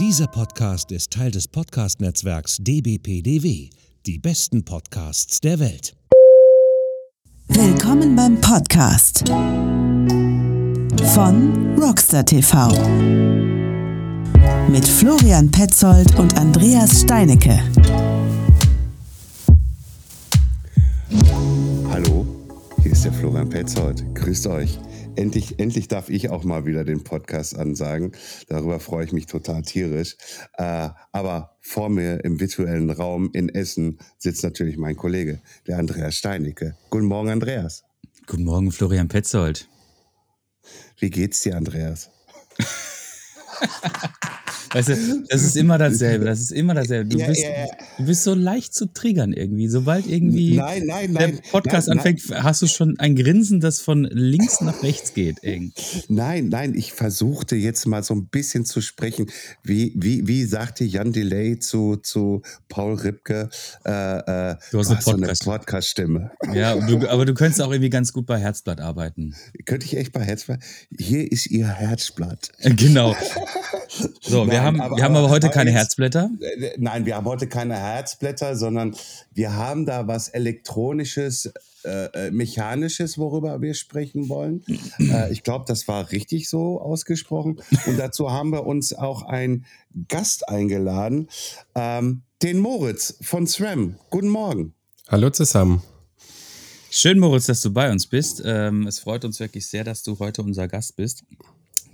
Dieser Podcast ist Teil des Podcast-Netzwerks dbpdw, die besten Podcasts der Welt. Willkommen beim Podcast von Rockstar TV mit Florian Petzold und Andreas Steinecke. Hallo, hier ist der Florian Petzold. Grüßt euch. Endlich, endlich darf ich auch mal wieder den Podcast ansagen. Darüber freue ich mich total tierisch. Äh, aber vor mir im virtuellen Raum in Essen sitzt natürlich mein Kollege, der Andreas Steinecke. Guten Morgen, Andreas. Guten Morgen, Florian Petzold. Wie geht's dir, Andreas? Weißt du, das ist immer dasselbe. Das ist immer dasselbe. Du, ja, bist, ja, ja. du bist so leicht zu triggern irgendwie. Sobald irgendwie nein, nein, der nein, Podcast nein, anfängt, hast du schon ein Grinsen, das von links nach rechts geht. Eng. Nein, nein, ich versuchte jetzt mal so ein bisschen zu sprechen. Wie, wie, wie sagte Jan Delay zu, zu Paul Ripke? Äh, äh, du hast, eine, Podcast. so eine Podcast-Stimme. Ja, du, aber du könntest auch irgendwie ganz gut bei Herzblatt arbeiten. Könnte ich echt bei Herzblatt? Hier ist Ihr Herzblatt. Genau. So, wir haben, aber, wir haben aber heute keine jetzt, Herzblätter. Äh, nein, wir haben heute keine Herzblätter, sondern wir haben da was Elektronisches, äh, äh Mechanisches, worüber wir sprechen wollen. äh, ich glaube, das war richtig so ausgesprochen. Und dazu haben wir uns auch einen Gast eingeladen, ähm, den Moritz von SRAM. Guten Morgen. Hallo zusammen. Schön, Moritz, dass du bei uns bist. Ähm, es freut uns wirklich sehr, dass du heute unser Gast bist.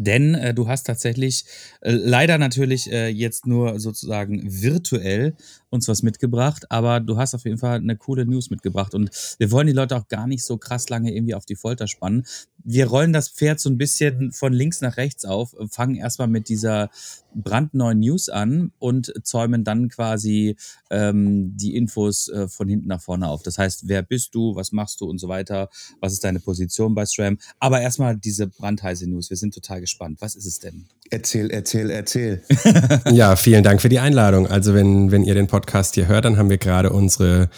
Denn äh, du hast tatsächlich äh, leider natürlich äh, jetzt nur sozusagen virtuell uns was mitgebracht, aber du hast auf jeden Fall eine coole News mitgebracht und wir wollen die Leute auch gar nicht so krass lange irgendwie auf die Folter spannen. Wir rollen das Pferd so ein bisschen von links nach rechts auf, fangen erstmal mit dieser brandneuen News an und zäumen dann quasi ähm, die Infos äh, von hinten nach vorne auf. Das heißt, wer bist du, was machst du und so weiter, was ist deine Position bei SRAM. Aber erstmal diese brandheiße News. Wir sind total gespannt. Was ist es denn? Erzähl, erzähl, erzähl. ja, vielen Dank für die Einladung. Also wenn, wenn ihr den Podcast hier hört, dann haben wir gerade unsere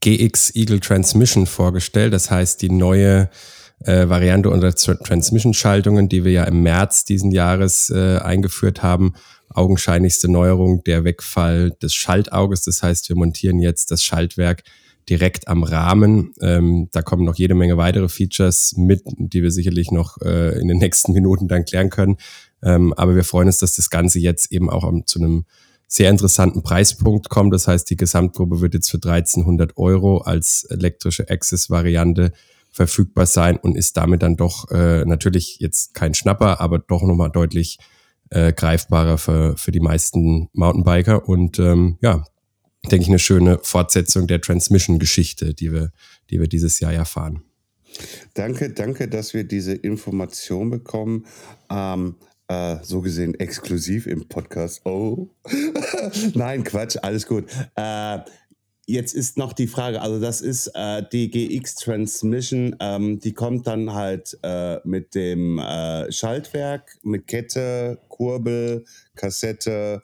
GX Eagle Transmission vorgestellt. Das heißt, die neue äh, Variante unserer Transmission-Schaltungen, die wir ja im März diesen Jahres äh, eingeführt haben. Augenscheinlichste Neuerung, der Wegfall des Schaltauges. Das heißt, wir montieren jetzt das Schaltwerk direkt am Rahmen. Ähm, da kommen noch jede Menge weitere Features mit, die wir sicherlich noch äh, in den nächsten Minuten dann klären können. Ähm, aber wir freuen uns, dass das Ganze jetzt eben auch um, zu einem sehr interessanten Preispunkt kommt. Das heißt, die Gesamtgruppe wird jetzt für 1300 Euro als elektrische Access-Variante verfügbar sein und ist damit dann doch äh, natürlich jetzt kein Schnapper, aber doch nochmal deutlich äh, greifbarer für, für die meisten Mountainbiker und ähm, ja, denke ich, eine schöne Fortsetzung der Transmission-Geschichte, die wir, die wir dieses Jahr erfahren. Danke, danke, dass wir diese Information bekommen. Ähm, äh, so gesehen exklusiv im Podcast. Oh. Nein, Quatsch, alles gut. Äh, Jetzt ist noch die Frage, also das ist äh, die GX Transmission, ähm, die kommt dann halt mit dem Schaltwerk, mit Kette, Kurbel, Kassette,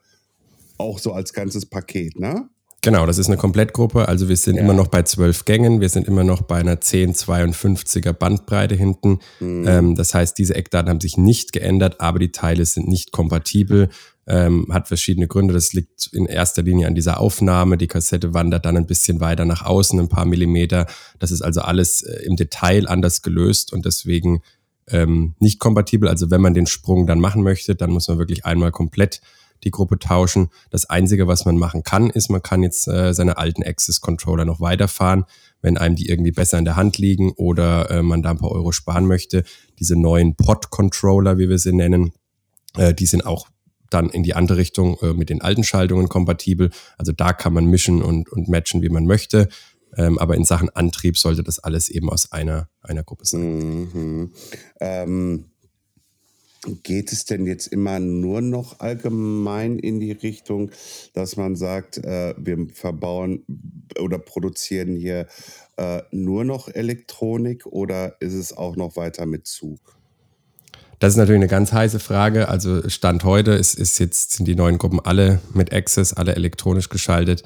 auch so als ganzes Paket, ne? Genau, das ist eine Komplettgruppe. Also wir sind ja. immer noch bei zwölf Gängen, wir sind immer noch bei einer 1052er Bandbreite hinten. Mhm. Ähm, das heißt, diese Eckdaten haben sich nicht geändert, aber die Teile sind nicht kompatibel ähm, hat verschiedene Gründe. Das liegt in erster Linie an dieser Aufnahme. Die Kassette wandert dann ein bisschen weiter nach außen, ein paar Millimeter. Das ist also alles äh, im Detail anders gelöst und deswegen ähm, nicht kompatibel. Also wenn man den Sprung dann machen möchte, dann muss man wirklich einmal komplett die Gruppe tauschen. Das Einzige, was man machen kann, ist, man kann jetzt äh, seine alten Access-Controller noch weiterfahren, wenn einem die irgendwie besser in der Hand liegen oder äh, man da ein paar Euro sparen möchte. Diese neuen Pod-Controller, wie wir sie nennen, äh, die sind auch dann in die andere Richtung äh, mit den alten Schaltungen kompatibel. Also da kann man mischen und, und matchen, wie man möchte. Ähm, aber in Sachen Antrieb sollte das alles eben aus einer, einer Gruppe sein. Mhm. Ähm, geht es denn jetzt immer nur noch allgemein in die Richtung, dass man sagt, äh, wir verbauen oder produzieren hier äh, nur noch Elektronik oder ist es auch noch weiter mit Zug? Das ist natürlich eine ganz heiße Frage. Also Stand heute ist, ist jetzt, sind die neuen Gruppen alle mit Access, alle elektronisch geschaltet.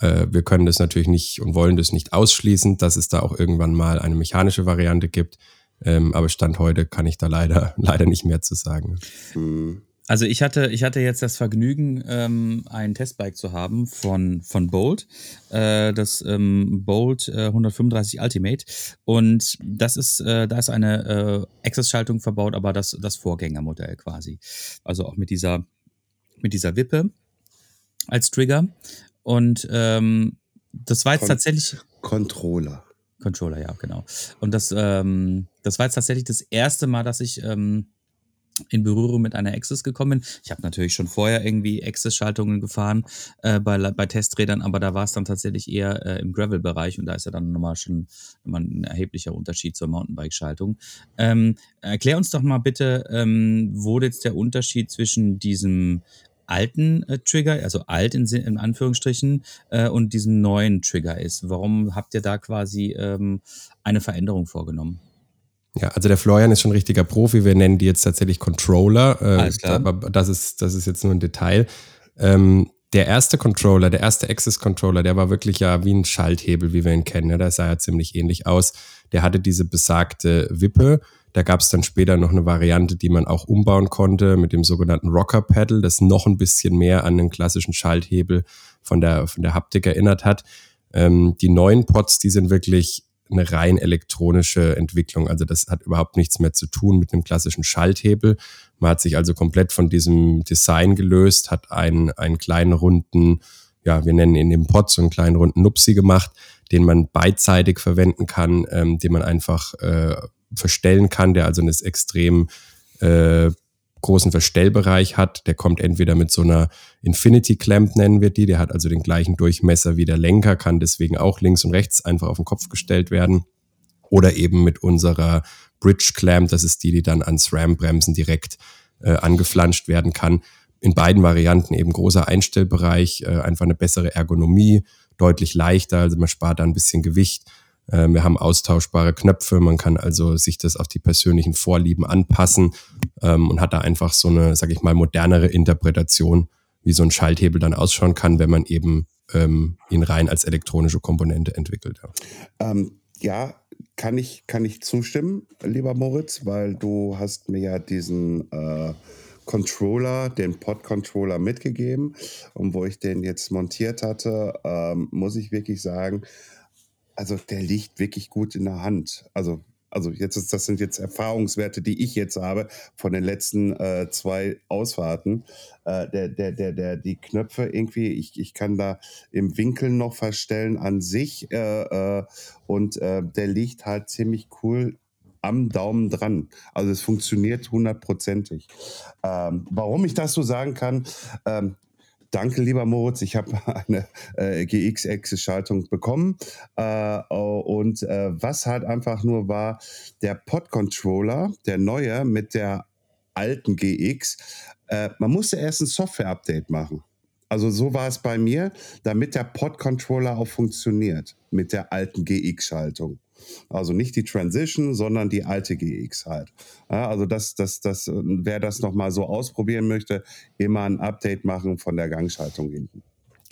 Äh, wir können das natürlich nicht und wollen das nicht ausschließen, dass es da auch irgendwann mal eine mechanische Variante gibt. Ähm, aber Stand heute kann ich da leider, leider nicht mehr zu sagen. Hm. Also ich hatte, ich hatte jetzt das Vergnügen, ähm, ein Testbike zu haben von, von Bolt, äh, das ähm, Bolt äh, 135 Ultimate. Und das ist, äh, da ist eine äh, Access-Schaltung verbaut, aber das, das Vorgängermodell quasi. Also auch mit dieser, mit dieser Wippe als Trigger. Und ähm, das war jetzt Kon tatsächlich. Controller. Controller, ja, genau. Und das, ähm, das war jetzt tatsächlich das erste Mal, dass ich ähm, in Berührung mit einer Access gekommen bin. Ich habe natürlich schon vorher irgendwie Access-Schaltungen gefahren äh, bei, bei Testrädern, aber da war es dann tatsächlich eher äh, im Gravel-Bereich und da ist ja dann nochmal schon nochmal ein erheblicher Unterschied zur Mountainbike-Schaltung. Ähm, erklär uns doch mal bitte, ähm, wo jetzt der Unterschied zwischen diesem alten äh, Trigger, also alt in, in Anführungsstrichen, äh, und diesem neuen Trigger ist. Warum habt ihr da quasi ähm, eine Veränderung vorgenommen? Ja, also der Florian ist schon ein richtiger Profi. Wir nennen die jetzt tatsächlich Controller. Äh, Alles klar. Aber das ist, das ist jetzt nur ein Detail. Ähm, der erste Controller, der erste Access Controller, der war wirklich ja wie ein Schalthebel, wie wir ihn kennen. Ja, der sah ja ziemlich ähnlich aus. Der hatte diese besagte Wippe. Da gab es dann später noch eine Variante, die man auch umbauen konnte mit dem sogenannten Rocker Pedal, das noch ein bisschen mehr an den klassischen Schalthebel von der, von der Haptik erinnert hat. Ähm, die neuen Pods, die sind wirklich eine rein elektronische Entwicklung. Also das hat überhaupt nichts mehr zu tun mit einem klassischen Schalthebel. Man hat sich also komplett von diesem Design gelöst, hat einen, einen kleinen runden, ja, wir nennen ihn den Pod, so einen kleinen runden Nupsi gemacht, den man beidseitig verwenden kann, ähm, den man einfach äh, verstellen kann, der also einen extrem äh, großen Verstellbereich hat. Der kommt entweder mit so einer Infinity Clamp, nennen wir die, der hat also den gleichen Durchmesser wie der Lenker, kann deswegen auch links und rechts einfach auf den Kopf gestellt werden. Oder eben mit unserer Bridge Clamp, das ist die, die dann ans RAM-Bremsen direkt äh, angeflanscht werden kann. In beiden Varianten eben großer Einstellbereich, äh, einfach eine bessere Ergonomie, deutlich leichter, also man spart da ein bisschen Gewicht wir haben austauschbare Knöpfe, man kann also sich das auf die persönlichen Vorlieben anpassen ähm, und hat da einfach so eine, sag ich mal, modernere Interpretation, wie so ein Schalthebel dann ausschauen kann, wenn man eben ähm, ihn rein als elektronische Komponente entwickelt. Ja. Ähm, ja, kann ich, kann ich zustimmen, lieber Moritz, weil du hast mir ja diesen äh, Controller, den Pod-Controller mitgegeben und wo ich den jetzt montiert hatte, ähm, muss ich wirklich sagen, also der liegt wirklich gut in der Hand. Also, also jetzt ist, das sind jetzt Erfahrungswerte, die ich jetzt habe von den letzten äh, zwei Ausfahrten. Äh, der, der, der, der, die Knöpfe irgendwie, ich, ich kann da im Winkel noch verstellen an sich äh, äh und äh, der liegt halt ziemlich cool am Daumen dran. Also es funktioniert hundertprozentig. Ähm, warum ich das so sagen kann, ähm, Danke, lieber Moritz. Ich habe eine äh, GX-Access-Schaltung bekommen. Äh, und äh, was halt einfach nur war, der Pod-Controller, der neue mit der alten GX, äh, man musste erst ein Software-Update machen. Also so war es bei mir, damit der Pod-Controller auch funktioniert mit der alten GX-Schaltung. Also nicht die Transition, sondern die alte GX halt. Ja, also das, das, das, wer das nochmal so ausprobieren möchte, immer ein Update machen von der Gangschaltung hinten.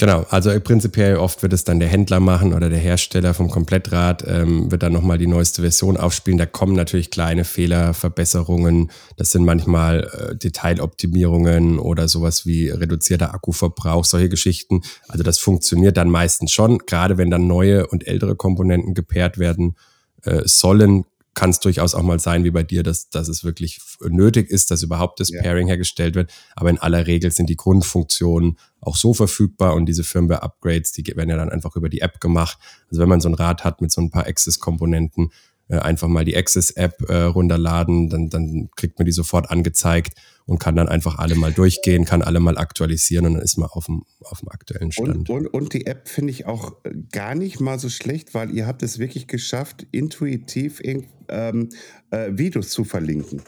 Genau, also prinzipiell oft wird es dann der Händler machen oder der Hersteller vom Komplettrad, ähm, wird dann nochmal die neueste Version aufspielen. Da kommen natürlich kleine Fehler, Verbesserungen. Das sind manchmal äh, Detailoptimierungen oder sowas wie reduzierter Akkuverbrauch, solche Geschichten. Also das funktioniert dann meistens schon. Gerade wenn dann neue und ältere Komponenten gepaart werden äh, sollen, kann es durchaus auch mal sein, wie bei dir, dass, dass es wirklich nötig ist, dass überhaupt das ja. Pairing hergestellt wird. Aber in aller Regel sind die Grundfunktionen auch so verfügbar und diese Firmware-Upgrades, die werden ja dann einfach über die App gemacht. Also wenn man so ein Rad hat mit so ein paar Access-Komponenten, äh, einfach mal die Access-App äh, runterladen, dann, dann kriegt man die sofort angezeigt und kann dann einfach alle mal durchgehen, kann alle mal aktualisieren und dann ist man auf dem, auf dem aktuellen Stand. Und, und, und die App finde ich auch gar nicht mal so schlecht, weil ihr habt es wirklich geschafft, intuitiv ähm, äh, Videos zu verlinken.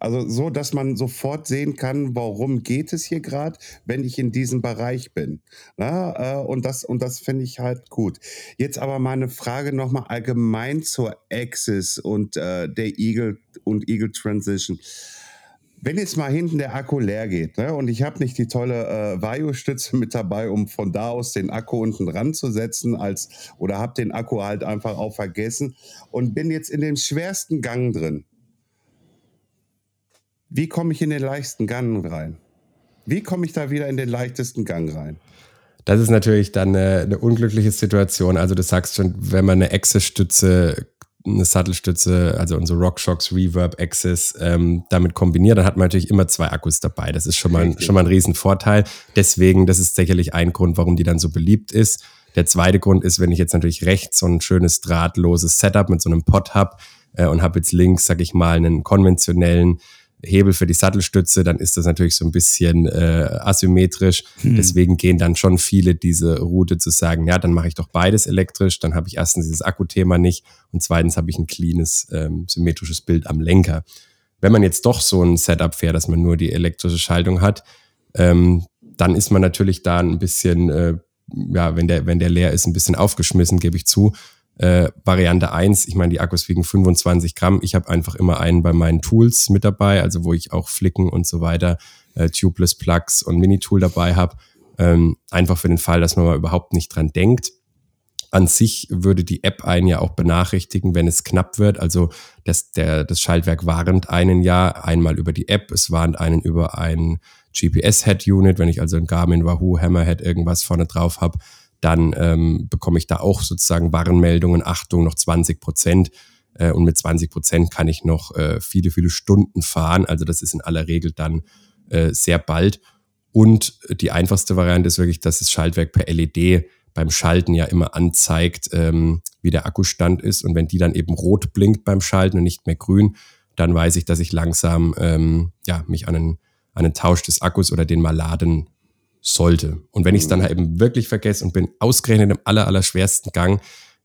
Also so, dass man sofort sehen kann, warum geht es hier gerade, wenn ich in diesem Bereich bin. Na, äh, und das, und das finde ich halt gut. Jetzt aber mal eine Frage nochmal allgemein zur Axis und äh, der Eagle und Eagle Transition wenn jetzt mal hinten der Akku leer geht ne, und ich habe nicht die tolle äh, Vario-Stütze mit dabei, um von da aus den Akku unten dran zu setzen, als, oder habe den Akku halt einfach auch vergessen und bin jetzt in dem schwersten Gang drin. Wie komme ich in den leichtesten Gang rein? Wie komme ich da wieder in den leichtesten Gang rein? Das ist natürlich dann eine, eine unglückliche Situation. Also du sagst schon, wenn man eine Access-Stütze, eine Sattelstütze, also unsere RockShox Reverb Access ähm, damit kombiniert, dann hat man natürlich immer zwei Akkus dabei. Das ist schon mal, schon mal ein Riesenvorteil. Deswegen, das ist sicherlich ein Grund, warum die dann so beliebt ist. Der zweite Grund ist, wenn ich jetzt natürlich rechts so ein schönes drahtloses Setup mit so einem Pod habe äh, und habe jetzt links, sag ich mal, einen konventionellen Hebel für die Sattelstütze, dann ist das natürlich so ein bisschen äh, asymmetrisch. Hm. Deswegen gehen dann schon viele diese Route zu sagen, ja, dann mache ich doch beides elektrisch, dann habe ich erstens dieses Akkuthema nicht und zweitens habe ich ein cleanes, ähm, symmetrisches Bild am Lenker. Wenn man jetzt doch so ein Setup fährt, dass man nur die elektrische Schaltung hat, ähm, dann ist man natürlich da ein bisschen, äh, ja, wenn der, wenn der leer ist, ein bisschen aufgeschmissen, gebe ich zu. Äh, Variante 1, ich meine, die Akkus wiegen 25 Gramm. Ich habe einfach immer einen bei meinen Tools mit dabei, also wo ich auch Flicken und so weiter, äh, Tubeless Plugs und Mini-Tool dabei habe. Ähm, einfach für den Fall, dass man mal überhaupt nicht dran denkt. An sich würde die App einen ja auch benachrichtigen, wenn es knapp wird. Also das, der, das Schaltwerk warnt einen ja einmal über die App, es warnt einen über ein GPS-Head-Unit, wenn ich also ein Garmin, Wahoo, Hammerhead irgendwas vorne drauf habe dann ähm, bekomme ich da auch sozusagen Warnmeldungen, Achtung, noch 20 Prozent. Äh, und mit 20 Prozent kann ich noch äh, viele, viele Stunden fahren. Also das ist in aller Regel dann äh, sehr bald. Und die einfachste Variante ist wirklich, dass das Schaltwerk per LED beim Schalten ja immer anzeigt, ähm, wie der Akkustand ist. Und wenn die dann eben rot blinkt beim Schalten und nicht mehr grün, dann weiß ich, dass ich langsam ähm, ja, mich an einen, an einen Tausch des Akkus oder den mal laden sollte. Und wenn ich es dann halt eben wirklich vergesse und bin ausgerechnet im aller, aller schwersten Gang,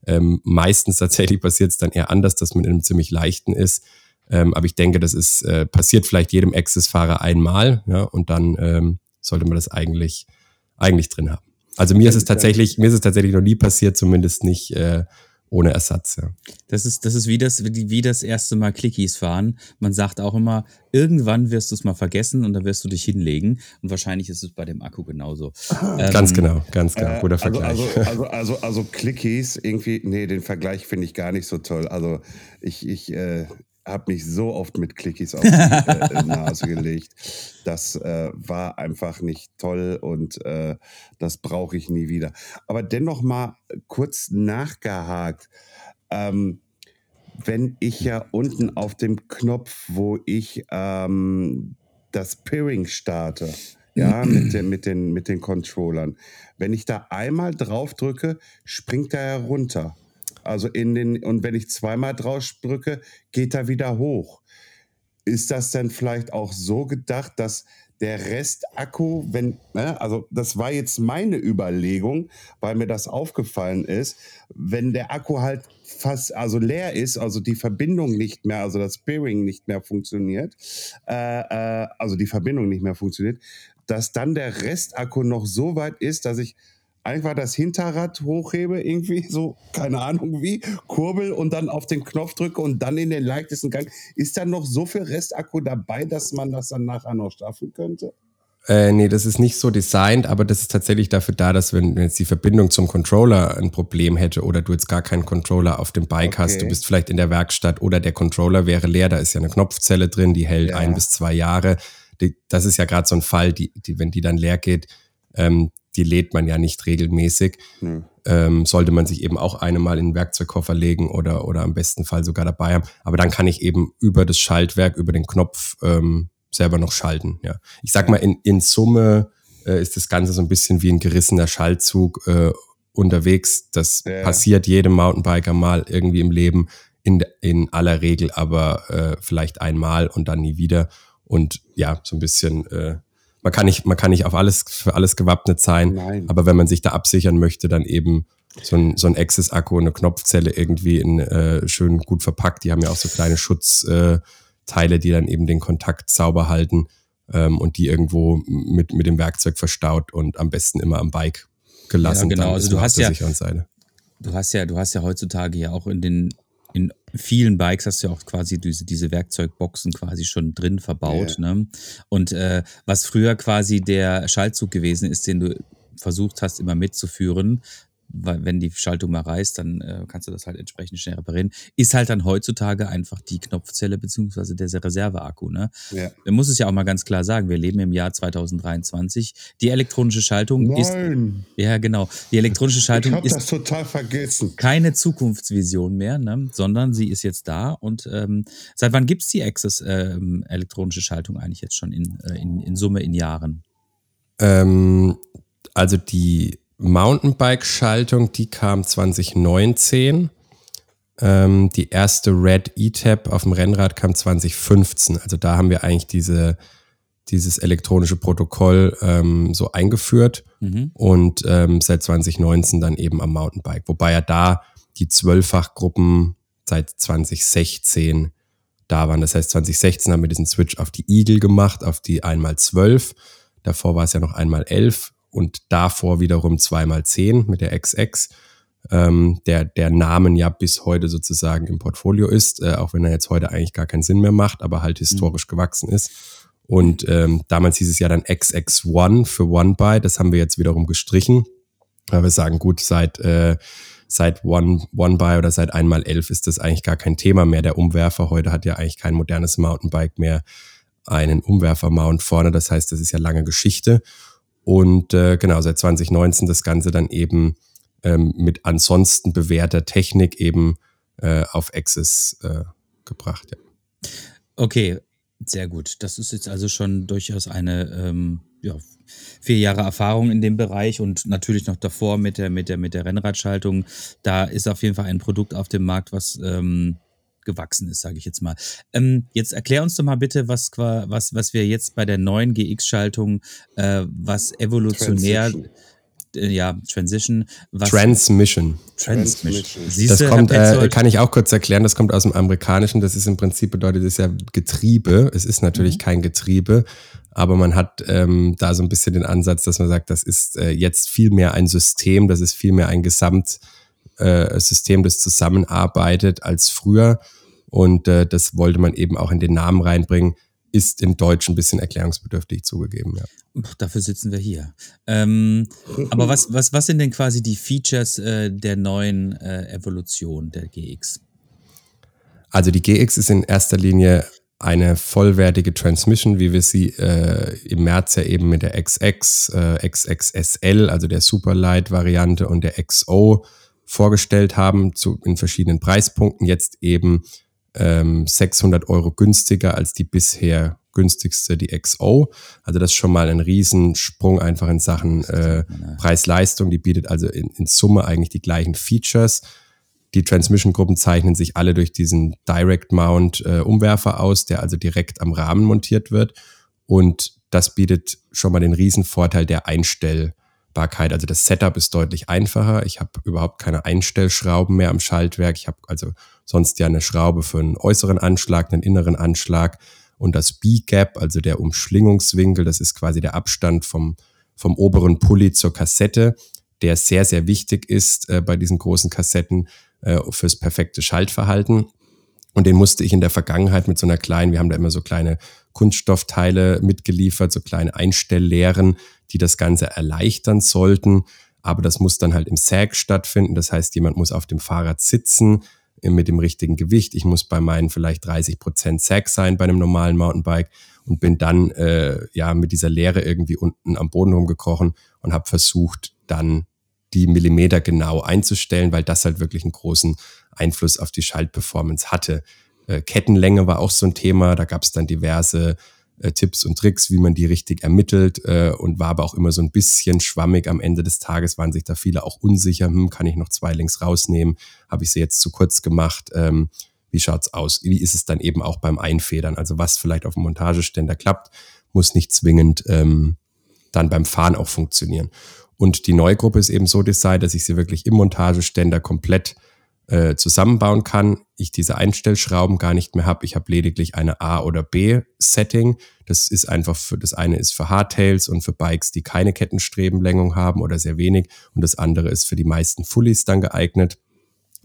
ähm, meistens tatsächlich passiert es dann eher anders, dass man in einem ziemlich leichten ist. Ähm, aber ich denke, das ist äh, passiert vielleicht jedem Access-Fahrer einmal, ja, und dann ähm, sollte man das eigentlich, eigentlich drin haben. Also mir ist es tatsächlich, mir ist es tatsächlich noch nie passiert, zumindest nicht äh, ohne Ersatz. Ja. Das ist, das ist wie das, wie das erste Mal Clickies fahren. Man sagt auch immer, irgendwann wirst du es mal vergessen und dann wirst du dich hinlegen. Und wahrscheinlich ist es bei dem Akku genauso. Ähm, ganz genau, ganz genau. Guter äh, also, Vergleich. Also, also, also, also Clickies, irgendwie, nee, den Vergleich finde ich gar nicht so toll. Also ich, ich, äh, habe mich so oft mit Clickies auf die äh, Nase gelegt. Das äh, war einfach nicht toll und äh, das brauche ich nie wieder. Aber dennoch mal kurz nachgehakt. Ähm, wenn ich ja unten auf dem Knopf, wo ich ähm, das Peering starte, ja, mit den, mit, den, mit den Controllern, wenn ich da einmal drauf drücke, springt er herunter. Also in den, und wenn ich zweimal drauf drücke, geht er wieder hoch. Ist das denn vielleicht auch so gedacht, dass der Restakku, wenn, ne, also das war jetzt meine Überlegung, weil mir das aufgefallen ist, wenn der Akku halt fast, also leer ist, also die Verbindung nicht mehr, also das Pairing nicht mehr funktioniert, äh, äh, also die Verbindung nicht mehr funktioniert, dass dann der Restakku noch so weit ist, dass ich einfach das Hinterrad hochhebe, irgendwie so, keine Ahnung wie, kurbel und dann auf den Knopf drücke und dann in den leichtesten Gang. Ist da noch so viel Restakku dabei, dass man das dann nachher noch schaffen könnte? Äh, nee, das ist nicht so designt, aber das ist tatsächlich dafür da, dass wenn jetzt die Verbindung zum Controller ein Problem hätte oder du jetzt gar keinen Controller auf dem Bike okay. hast, du bist vielleicht in der Werkstatt oder der Controller wäre leer, da ist ja eine Knopfzelle drin, die hält ja. ein bis zwei Jahre. Die, das ist ja gerade so ein Fall, die, die, wenn die dann leer geht, ähm, die lädt man ja nicht regelmäßig. Mhm. Ähm, sollte man sich eben auch eine mal in den Werkzeugkoffer legen oder, oder am besten Fall sogar dabei haben. Aber dann kann ich eben über das Schaltwerk, über den Knopf ähm, selber noch schalten. Ja. Ich sag mal, in, in Summe äh, ist das Ganze so ein bisschen wie ein gerissener Schaltzug äh, unterwegs. Das ja. passiert jedem Mountainbiker mal irgendwie im Leben, in, in aller Regel aber äh, vielleicht einmal und dann nie wieder. Und ja, so ein bisschen äh, man kann nicht, man kann nicht auf alles, für alles gewappnet sein. Nein. Aber wenn man sich da absichern möchte, dann eben so ein, so ein Access-Akku, eine Knopfzelle irgendwie in äh, schön gut verpackt. Die haben ja auch so kleine Schutzteile, äh, die dann eben den Kontakt sauber halten ähm, und die irgendwo mit, mit dem Werkzeug verstaut und am besten immer am Bike gelassen. Ja, genau. Also du hast ja, du hast ja, du hast ja heutzutage ja auch in den in vielen Bikes hast du ja auch quasi diese, diese Werkzeugboxen quasi schon drin verbaut. Yeah. Ne? Und äh, was früher quasi der Schaltzug gewesen ist, den du versucht hast, immer mitzuführen, weil wenn die Schaltung mal reißt, dann äh, kannst du das halt entsprechend schnell reparieren. Ist halt dann heutzutage einfach die Knopfzelle beziehungsweise der Reserveakku. Ne? Ja. Man muss es ja auch mal ganz klar sagen, wir leben im Jahr 2023. Die elektronische Schaltung ist. Nein, Ja, genau. Die elektronische ich Schaltung habe ist das total vergessen. keine Zukunftsvision mehr, ne? sondern sie ist jetzt da. Und ähm, seit wann gibt's die Access ähm, elektronische Schaltung eigentlich jetzt schon in, äh, in, in Summe in Jahren? Ähm, also die Mountainbike-Schaltung, die kam 2019. Ähm, die erste Red E-Tab auf dem Rennrad kam 2015. Also da haben wir eigentlich diese, dieses elektronische Protokoll ähm, so eingeführt Mhm. und ähm, seit 2019 dann eben am Mountainbike. Wobei ja da die Zwölffachgruppen seit 2016 da waren. Das heißt, 2016 haben wir diesen Switch auf die Eagle gemacht, auf die 1x12. Davor war es ja noch 1x11 und davor wiederum 2x10 mit der XX, ähm, der, der Namen ja bis heute sozusagen im Portfolio ist, äh, auch wenn er jetzt heute eigentlich gar keinen Sinn mehr macht, aber halt historisch gewachsen ist. Und ähm, damals hieß es ja dann XX1 für One By, das haben wir jetzt wiederum gestrichen. Aber wir sagen, gut, seit, äh, seit One, One By oder seit einmal elf ist das eigentlich gar kein Thema mehr. Der Umwerfer heute hat ja eigentlich kein modernes Mountainbike mehr einen Umwerfermount vorne. Das heißt, das ist ja lange Geschichte. Und äh, genau, seit 2019 das Ganze dann eben ähm, mit ansonsten bewährter Technik eben äh, auf Access äh, gebracht. Ja. Okay, sehr gut. Das ist jetzt also schon durchaus eine ähm, ja, vier Jahre Erfahrung in dem Bereich und natürlich noch davor mit der, mit der, mit der Rennradschaltung. Da ist auf jeden Fall ein Produkt auf dem Markt, was ähm, gewachsen ist, sage ich jetzt mal. Ähm, jetzt erklär uns doch mal bitte, was, was, was wir jetzt bei der neuen GX-Schaltung, äh, was evolutionär, Transition. äh, ja, Transition, was Transmission. Transmission. Transmission. Siehst Das du, kommt, äh, kann ich auch kurz erklären, das kommt aus dem Amerikanischen. Das ist im Prinzip bedeutet es ja Getriebe. Es ist natürlich kein Getriebe, aber man hat ähm, da so ein bisschen den Ansatz, dass man sagt, das ist äh, jetzt viel mehr ein System, das ist viel mehr ein Gesamtsystem, äh, System, das zusammenarbeitet als früher. Und äh, das wollte man eben auch in den Namen reinbringen. Ist im Deutschen ein bisschen erklärungsbedürftig zugegeben, ja. Dafür sitzen wir hier. Ähm, aber was, was, was sind denn quasi die Features äh, der neuen äh, Evolution der GX? Also die GX ist in erster Linie eine vollwertige Transmission, wie wir sie äh, im März ja eben mit der XX, äh, XXSL, also der Superlight-Variante und der XO vorgestellt haben, zu, in verschiedenen Preispunkten. Jetzt eben ähm, 600 Euro günstiger als die bisher günstigste, die XO. Also das ist schon mal ein Riesensprung einfach in Sachen äh, Preis-Leistung. Die bietet also in, in Summe eigentlich die gleichen Features. Die Transmission-Gruppen zeichnen sich alle durch diesen Direct Mount äh, Umwerfer aus, der also direkt am Rahmen montiert wird. Und das bietet schon mal den Riesenvorteil der Einstellbarkeit. Also das Setup ist deutlich einfacher. Ich habe überhaupt keine Einstellschrauben mehr am Schaltwerk. Ich habe also sonst ja eine Schraube für einen äußeren Anschlag, einen inneren Anschlag. Und das B-Gap, also der Umschlingungswinkel, das ist quasi der Abstand vom, vom oberen Pulli zur Kassette, der sehr, sehr wichtig ist äh, bei diesen großen Kassetten äh, fürs perfekte Schaltverhalten. Und den musste ich in der Vergangenheit mit so einer kleinen, wir haben da immer so kleine Kunststoffteile mitgeliefert, so kleine Einstelllehren, die das Ganze erleichtern sollten. Aber das muss dann halt im Sag stattfinden. Das heißt, jemand muss auf dem Fahrrad sitzen äh, mit dem richtigen Gewicht. Ich muss bei meinen vielleicht 30 Prozent Sag sein bei einem normalen Mountainbike und bin dann äh, ja mit dieser Leere irgendwie unten am Boden rumgekrochen und habe versucht, dann die Millimeter genau einzustellen, weil das halt wirklich einen großen Einfluss auf die Schaltperformance hatte. Äh, Kettenlänge war auch so ein Thema, da gab es dann diverse äh, Tipps und Tricks, wie man die richtig ermittelt äh, und war aber auch immer so ein bisschen schwammig. Am Ende des Tages waren sich da viele auch unsicher, hm, kann ich noch zwei Links rausnehmen, habe ich sie jetzt zu kurz gemacht, ähm, wie schaut's aus? Wie ist es dann eben auch beim Einfedern? Also was vielleicht auf dem Montageständer klappt, muss nicht zwingend ähm, dann beim Fahren auch funktionieren. Und die neue Gruppe ist eben so designt, dass ich sie wirklich im Montageständer komplett äh, zusammenbauen kann. Ich diese Einstellschrauben gar nicht mehr habe. Ich habe lediglich eine A- oder B-Setting. Das ist einfach für, das eine ist für Hardtails und für Bikes, die keine Kettenstrebenlängung haben oder sehr wenig. Und das andere ist für die meisten Fullies dann geeignet.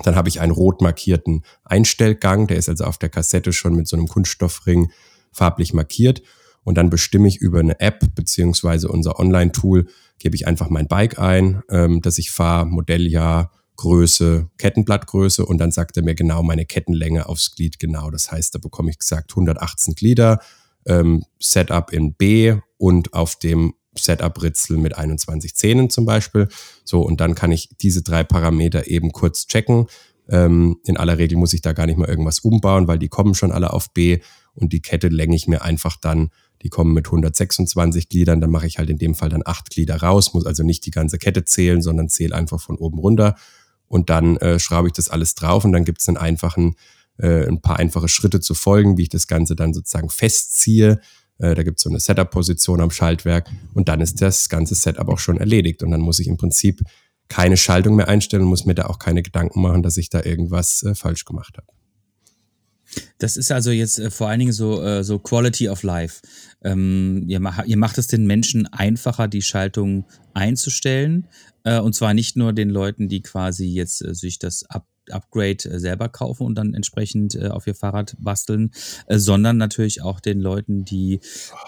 Dann habe ich einen rot markierten Einstellgang, der ist also auf der Kassette schon mit so einem Kunststoffring farblich markiert. und dann bestimme ich über eine App beziehungsweise unser Online-Tool, gebe ich einfach mein Bike ein, ähm, dass ich fahre, Modelljahr, Größe, Kettenblattgröße und dann sagt er mir genau meine Kettenlänge aufs Glied genau. Das heißt, da bekomme ich gesagt 118 Glieder, ähm, Setup in B und auf dem Setup-Ritzel mit 21 Zähnen zum Beispiel. So, und dann kann ich diese drei Parameter eben kurz checken. Ähm, in aller Regel muss ich da gar nicht mal irgendwas umbauen, weil die kommen schon alle auf B und die Kette länge ich mir einfach dann die kommen mit 126 Gliedern, dann mache ich halt in dem Fall dann acht Glieder raus, muss also nicht die ganze Kette zählen, sondern zähle einfach von oben runter und dann äh, schraube ich das alles drauf und dann gibt es einen einfachen, äh, ein paar einfache Schritte zu folgen, wie ich das Ganze dann sozusagen festziehe. Äh, da gibt es so eine Setup-Position am Schaltwerk und dann ist das ganze Setup auch schon erledigt und dann muss ich im Prinzip keine Schaltung mehr einstellen und muss mir da auch keine Gedanken machen, dass ich da irgendwas äh, falsch gemacht habe. Das ist also jetzt äh, vor allen Dingen so, äh, so Quality of Life. Ähm, ihr, mach, ihr macht es den Menschen einfacher, die Schaltung einzustellen. Äh, und zwar nicht nur den Leuten, die quasi jetzt äh, sich das Up Upgrade äh, selber kaufen und dann entsprechend äh, auf ihr Fahrrad basteln, sondern natürlich auch den Leuten, die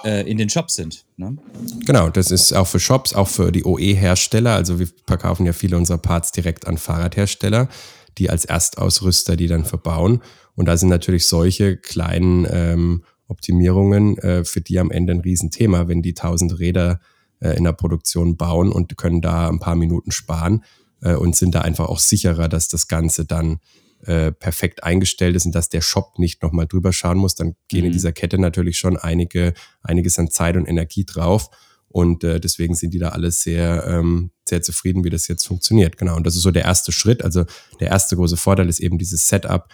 in den Shops sind. Ne? Genau, das ist auch für Shops, auch für die OE-Hersteller. Also wir verkaufen ja viele unserer Parts direkt an Fahrradhersteller, die als Erstausrüster die dann verbauen. Und da sind natürlich solche kleinen ähm, Optimierungen äh, für die am Ende ein Riesenthema, wenn die tausend Räder äh, in der Produktion bauen und können da ein paar Minuten sparen äh, und sind da einfach auch sicherer, dass das Ganze dann äh, perfekt eingestellt ist und dass der Shop nicht nochmal drüber schauen muss, dann gehen mhm. in dieser Kette natürlich schon einige, einiges an Zeit und Energie drauf. Und äh, deswegen sind die da alle sehr, ähm, sehr zufrieden, wie das jetzt funktioniert. Genau. Und das ist so der erste Schritt. Also der erste große Vorteil ist eben dieses Setup,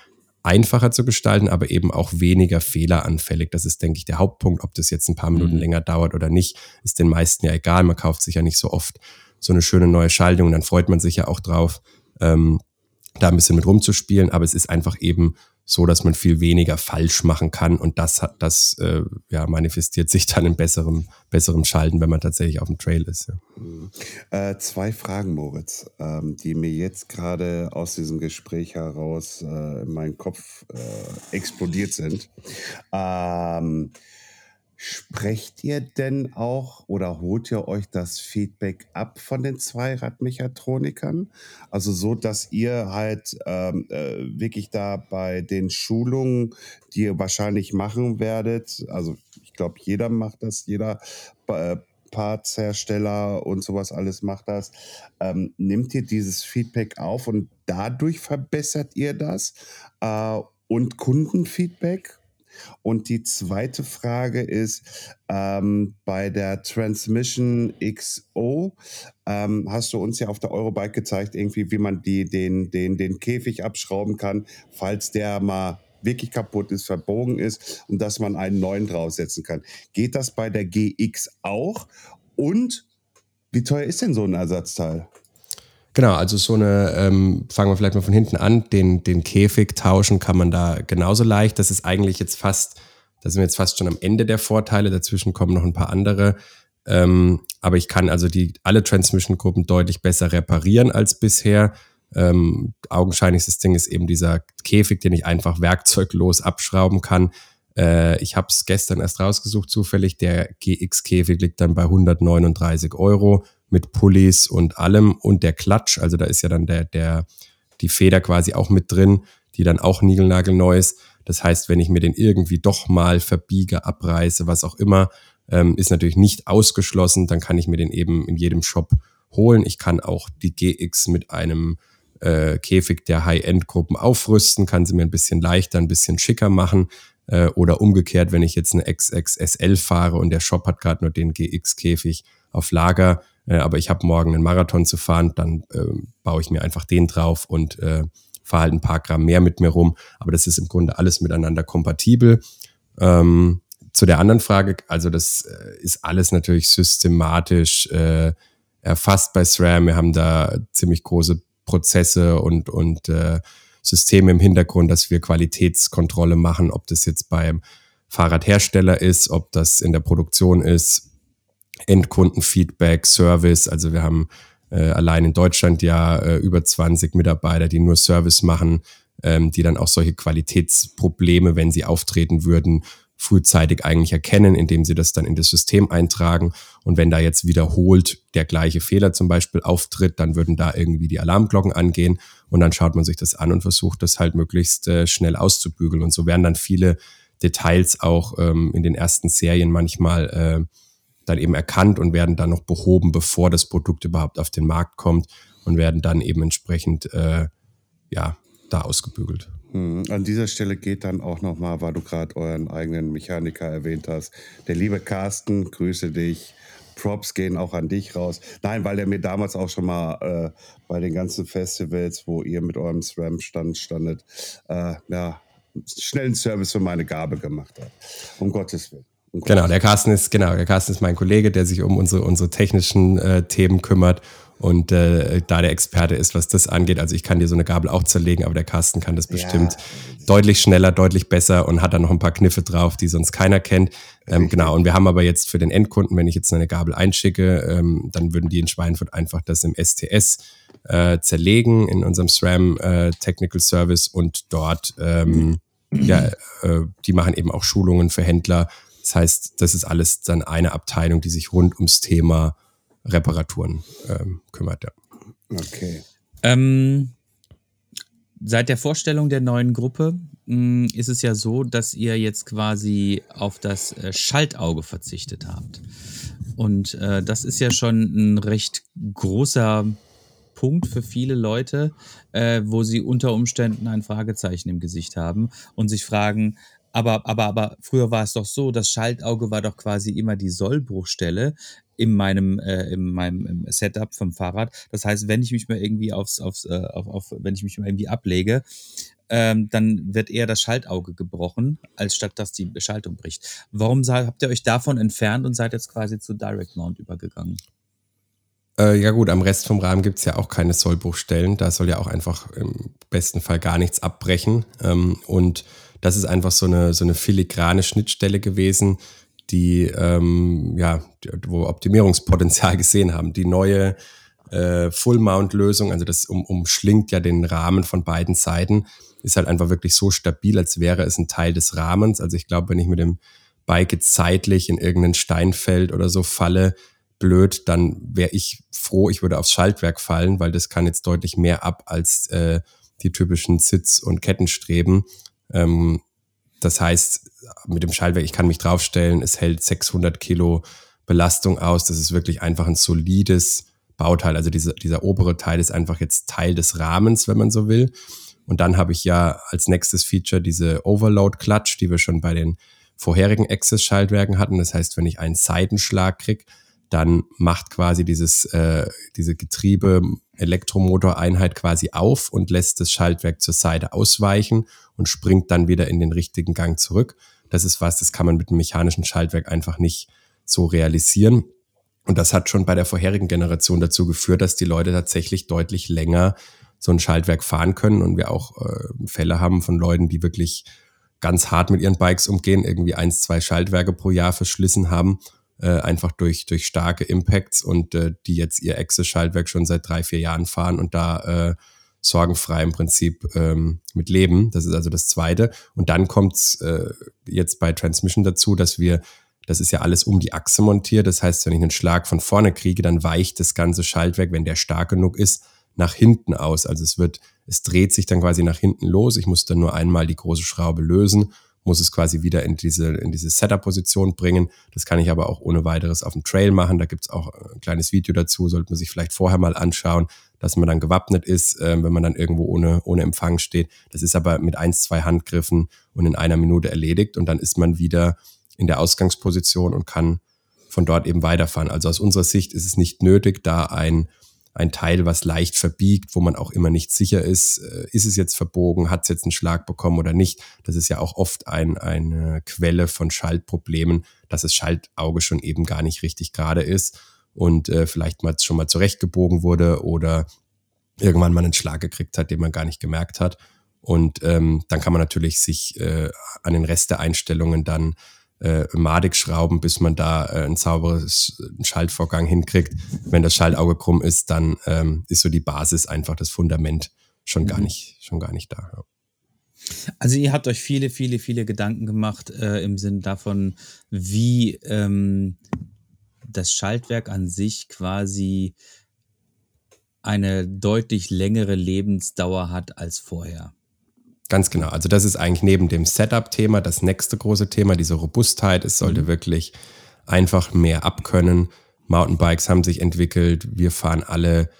einfacher zu gestalten, aber eben auch weniger fehleranfällig. Das ist, denke ich, der Hauptpunkt. Ob das jetzt ein paar Minuten mhm. länger dauert oder nicht, ist den meisten ja egal. Man kauft sich ja nicht so oft so eine schöne neue Schaltung und dann freut man sich ja auch drauf, ähm, da ein bisschen mit rumzuspielen. Aber es ist einfach eben so, dass man viel weniger falsch machen kann und das hat das äh, ja manifestiert sich dann in besserem besserem Schalten, wenn man tatsächlich auf dem Trail ist. Ja. Äh, zwei Fragen, Moritz, ähm, die mir jetzt gerade aus diesem Gespräch heraus äh, in meinen Kopf äh, explodiert sind. Ähm, Sprecht ihr denn auch oder holt ihr euch das Feedback ab von den Zweiradmechatronikern? Also so, dass ihr halt ähm, äh, wirklich da bei den Schulungen, die ihr wahrscheinlich machen werdet, also ich glaube, jeder macht das, jeder äh, Partshersteller und sowas alles macht das. Ähm, nehmt ihr dieses Feedback auf und dadurch verbessert ihr das? Äh, und Kundenfeedback? Und die zweite Frage ist, ähm, bei der Transmission XO ähm, hast du uns ja auf der Eurobike gezeigt, irgendwie, wie man die, den, den, den Käfig abschrauben kann, falls der mal wirklich kaputt ist, verbogen ist und dass man einen neuen draufsetzen kann. Geht das bei der GX auch? Und wie teuer ist denn so ein Ersatzteil? Genau, also so eine, ähm, fangen wir vielleicht mal von hinten an, den, den Käfig tauschen kann man da genauso leicht. Das ist eigentlich jetzt fast, da sind wir jetzt fast schon am Ende der Vorteile, dazwischen kommen noch ein paar andere. Ähm, aber ich kann also die alle Transmission-Gruppen deutlich besser reparieren als bisher. Ähm, augenscheinlichstes Ding ist eben dieser Käfig, den ich einfach werkzeuglos abschrauben kann. Äh, ich habe es gestern erst rausgesucht, zufällig. Der GX-Käfig liegt dann bei 139 Euro mit Pullis und allem und der Klatsch, also da ist ja dann der, der, die Feder quasi auch mit drin, die dann auch niegelnagelneu ist. Das heißt, wenn ich mir den irgendwie doch mal verbiege, abreiße, was auch immer, ähm, ist natürlich nicht ausgeschlossen, dann kann ich mir den eben in jedem Shop holen. Ich kann auch die GX mit einem äh, Käfig der High-End-Gruppen aufrüsten, kann sie mir ein bisschen leichter, ein bisschen schicker machen. Äh, oder umgekehrt, wenn ich jetzt eine XXSL fahre und der Shop hat gerade nur den GX-Käfig auf Lager, äh, aber ich habe morgen einen Marathon zu fahren, dann äh, baue ich mir einfach den drauf und äh, fahre halt ein paar Gramm mehr mit mir rum. Aber das ist im Grunde alles miteinander kompatibel. Ähm, zu der anderen Frage, also das äh, ist alles natürlich systematisch äh, erfasst bei SRAM. Wir haben da ziemlich große Prozesse und, und äh, Systeme im Hintergrund, dass wir Qualitätskontrolle machen, ob das jetzt beim Fahrradhersteller ist, ob das in der Produktion ist, Endkundenfeedback, Service. Also wir haben äh, allein in Deutschland ja äh, über 20 Mitarbeiter, die nur Service machen, ähm, die dann auch solche Qualitätsprobleme, wenn sie auftreten würden, frühzeitig eigentlich erkennen, indem sie das dann in das System eintragen. Und wenn da jetzt wiederholt der gleiche Fehler zum Beispiel auftritt, dann würden da irgendwie die Alarmglocken angehen und dann schaut man sich das an und versucht das halt möglichst äh, schnell auszubügeln. Und so werden dann viele Details auch ähm, in den ersten Serien manchmal äh, dann eben erkannt und werden dann noch behoben, bevor das Produkt überhaupt auf den Markt kommt und werden dann eben entsprechend äh, ja da ausgebügelt. Hm, An dieser Stelle geht dann auch nochmal, weil du gerade euren eigenen Mechaniker erwähnt hast. Der liebe Carsten, grüße dich. Props gehen auch an dich raus. Nein, weil der mir damals auch schon mal äh, bei den ganzen Festivals, wo ihr mit eurem SRAM stand, standet, äh, ja, schnellen Service für meine Gabe gemacht hat. Um Gottes Willen. Genau, der Carsten ist, genau, der Carsten ist mein Kollege, der sich um unsere, unsere technischen äh, Themen kümmert und äh, da der Experte ist, was das angeht. Also ich kann dir so eine Gabel auch zerlegen, aber der Carsten kann das bestimmt deutlich schneller, deutlich besser und hat da noch ein paar Kniffe drauf, die sonst keiner kennt. Ähm, genau, und wir haben aber jetzt für den Endkunden, wenn ich jetzt eine Gabel einschicke, ähm, dann würden die in Schweinfurt einfach das im STS äh, zerlegen in unserem SRAM äh, Technical Service und dort, ähm, ja, äh, die machen eben auch Schulungen für Händler. Das heißt, das ist alles dann eine Abteilung, die sich rund ums Thema Reparaturen ähm, kümmert. Ja. Okay. Ähm, seit der Vorstellung der neuen Gruppe mh, ist es ja so, dass ihr jetzt quasi auf das äh, Schaltauge verzichtet habt. Und äh, das ist ja schon ein recht großer Punkt für viele Leute, äh, wo sie unter Umständen ein Fragezeichen im Gesicht haben und sich fragen, aber, aber, aber früher war es doch so, das Schaltauge war doch quasi immer die Sollbruchstelle in meinem, äh, in meinem Setup vom Fahrrad. Das heißt, wenn ich mich mal irgendwie aufs, aufs, äh, auf, auf, wenn ich mich mal irgendwie ablege, ähm, dann wird eher das Schaltauge gebrochen, als statt dass die Schaltung bricht. Warum habt ihr euch davon entfernt und seid jetzt quasi zu Direct Mount übergegangen? Äh, ja gut, am Rest vom Rahmen gibt's ja auch keine Sollbruchstellen. Da soll ja auch einfach im besten Fall gar nichts abbrechen. Ähm, und das ist einfach so eine, so eine filigrane Schnittstelle gewesen, die, ähm, ja, wo Optimierungspotenzial gesehen haben. Die neue äh, Full-Mount-Lösung, also das um, umschlingt ja den Rahmen von beiden Seiten, ist halt einfach wirklich so stabil, als wäre es ein Teil des Rahmens. Also ich glaube, wenn ich mit dem Bike jetzt zeitlich in irgendein Steinfeld oder so falle, blöd, dann wäre ich froh, ich würde aufs Schaltwerk fallen, weil das kann jetzt deutlich mehr ab als äh, die typischen Sitz- und Kettenstreben. Ähm, das heißt, mit dem Schaltwerk, ich kann mich draufstellen, es hält 600 Kilo Belastung aus. Das ist wirklich einfach ein solides Bauteil. Also dieser, dieser obere Teil ist einfach jetzt Teil des Rahmens, wenn man so will. Und dann habe ich ja als nächstes Feature diese Overload-Clutch, die wir schon bei den vorherigen Access-Schaltwerken hatten. Das heißt, wenn ich einen Seitenschlag krieg, dann macht quasi dieses, äh, diese Getriebe-Elektromotoreinheit quasi auf und lässt das Schaltwerk zur Seite ausweichen und springt dann wieder in den richtigen Gang zurück. Das ist was, das kann man mit einem mechanischen Schaltwerk einfach nicht so realisieren. Und das hat schon bei der vorherigen Generation dazu geführt, dass die Leute tatsächlich deutlich länger so ein Schaltwerk fahren können und wir auch äh, Fälle haben von Leuten, die wirklich ganz hart mit ihren Bikes umgehen, irgendwie eins, zwei Schaltwerke pro Jahr verschlissen haben, äh, einfach durch, durch starke Impacts und äh, die jetzt ihr Access-Schaltwerk schon seit drei, vier Jahren fahren und da äh, sorgenfrei im Prinzip ähm, mit leben. Das ist also das Zweite. Und dann kommt äh, jetzt bei Transmission dazu, dass wir, das ist ja alles um die Achse montiert. Das heißt, wenn ich einen Schlag von vorne kriege, dann weicht das ganze Schaltwerk, wenn der stark genug ist, nach hinten aus. Also es wird, es dreht sich dann quasi nach hinten los. Ich muss dann nur einmal die große Schraube lösen, muss es quasi wieder in diese, in diese Setup-Position bringen. Das kann ich aber auch ohne weiteres auf dem Trail machen. Da gibt's auch ein kleines Video dazu, sollte man sich vielleicht vorher mal anschauen, dass man dann gewappnet ist, äh, wenn man dann irgendwo ohne, ohne Empfang steht. Das ist aber mit eins, zwei Handgriffen und in einer Minute erledigt und dann ist man wieder in der Ausgangsposition und kann von dort eben weiterfahren. Also aus unserer Sicht ist es nicht nötig, da ein ein Teil, was leicht verbiegt, wo man auch immer nicht sicher ist, äh, ist es jetzt verbogen, hat es jetzt einen Schlag bekommen oder nicht. Das ist ja auch oft ein, eine Quelle von Schaltproblemen, dass das Schaltauge schon eben gar nicht richtig gerade ist und äh, vielleicht mal schon mal zurechtgebogen wurde oder irgendwann mal einen Schlag gekriegt hat, den man gar nicht gemerkt hat. Und ähm, dann kann man natürlich sich äh, an den Rest der Einstellungen dann äh, madig schrauben, bis man da äh, ein sauberes Schaltvorgang hinkriegt. Wenn das Schaltauge krumm ist, dann ähm, ist so die Basis einfach das Fundament schon gar nicht, schon gar nicht da. Ja. Also ihr habt euch viele, viele, viele Gedanken gemacht äh, im Sinn davon, wie ähm, das Schaltwerk an sich quasi eine deutlich längere Lebensdauer hat als vorher. Ganz genau. Also das ist eigentlich neben dem Setup-Thema das nächste große Thema, diese Robustheit. Es sollte mhm. wirklich einfach mehr abkönnen. Mountainbikes haben sich entwickelt. Wir fahren alle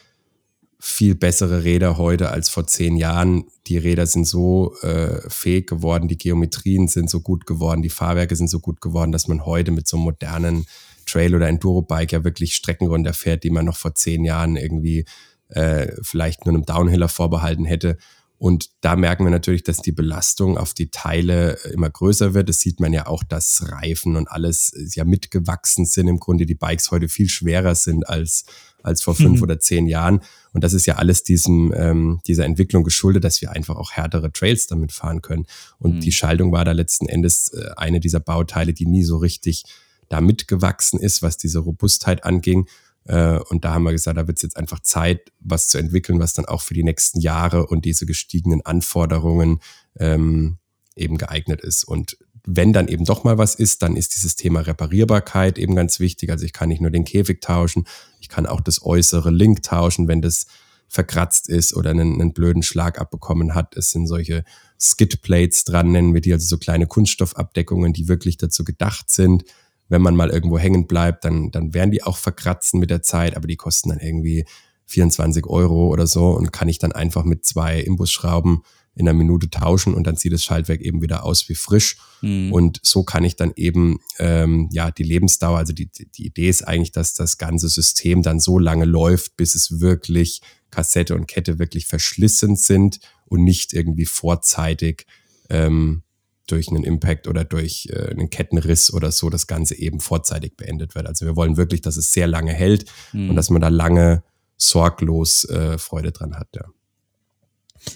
viel bessere Räder heute als vor zehn Jahren. Die Räder sind so äh, fähig geworden, die Geometrien sind so gut geworden, die Fahrwerke sind so gut geworden, dass man heute mit so einem modernen Trail- oder Enduro-Bike ja wirklich Strecken runterfährt, die man noch vor zehn Jahren irgendwie äh, vielleicht nur einem Downhiller vorbehalten hätte. Und da merken wir natürlich, dass die Belastung auf die Teile immer größer wird. Das sieht man ja auch, dass Reifen und alles ja mitgewachsen sind. Im Grunde die Bikes heute viel schwerer sind als, als vor fünf mhm. oder zehn Jahren. Und das ist ja alles diesem, ähm, dieser Entwicklung geschuldet, dass wir einfach auch härtere Trails damit fahren können. Und mhm. die Schaltung war da letzten Endes äh, eine dieser Bauteile, die nie so richtig da mitgewachsen ist, was diese Robustheit anging. Äh, und da haben wir gesagt, da wird es jetzt einfach Zeit, was zu entwickeln, was dann auch für die nächsten Jahre und diese gestiegenen Anforderungen ähm, eben geeignet ist. Und wenn dann eben doch mal was ist, dann ist dieses Thema Reparierbarkeit eben ganz wichtig. Also ich kann nicht nur den Käfig tauschen, ich kann auch das äußere Link tauschen, wenn das verkratzt ist oder einen, einen blöden Schlag abbekommen hat. Es sind solche Skidplates dran, nennen wir die, also so kleine Kunststoffabdeckungen, die wirklich dazu gedacht sind, wenn man mal irgendwo hängen bleibt, dann, dann werden die auch verkratzen mit der Zeit, aber die kosten dann irgendwie 24 Euro oder so und kann ich dann einfach mit zwei Imbusschrauben in einer Minute tauschen und dann sieht das Schaltwerk eben wieder aus wie frisch. Mhm. Und so kann ich dann eben ähm, ja die Lebensdauer, also die, die Idee ist eigentlich, dass das ganze System dann so lange läuft, bis es wirklich Kassette und Kette wirklich verschlissen sind und nicht irgendwie vorzeitig ähm, durch einen Impact oder durch äh, einen Kettenriss oder so das Ganze eben vorzeitig beendet wird. Also wir wollen wirklich, dass es sehr lange hält mhm. und dass man da lange sorglos äh, Freude dran hat. Ja.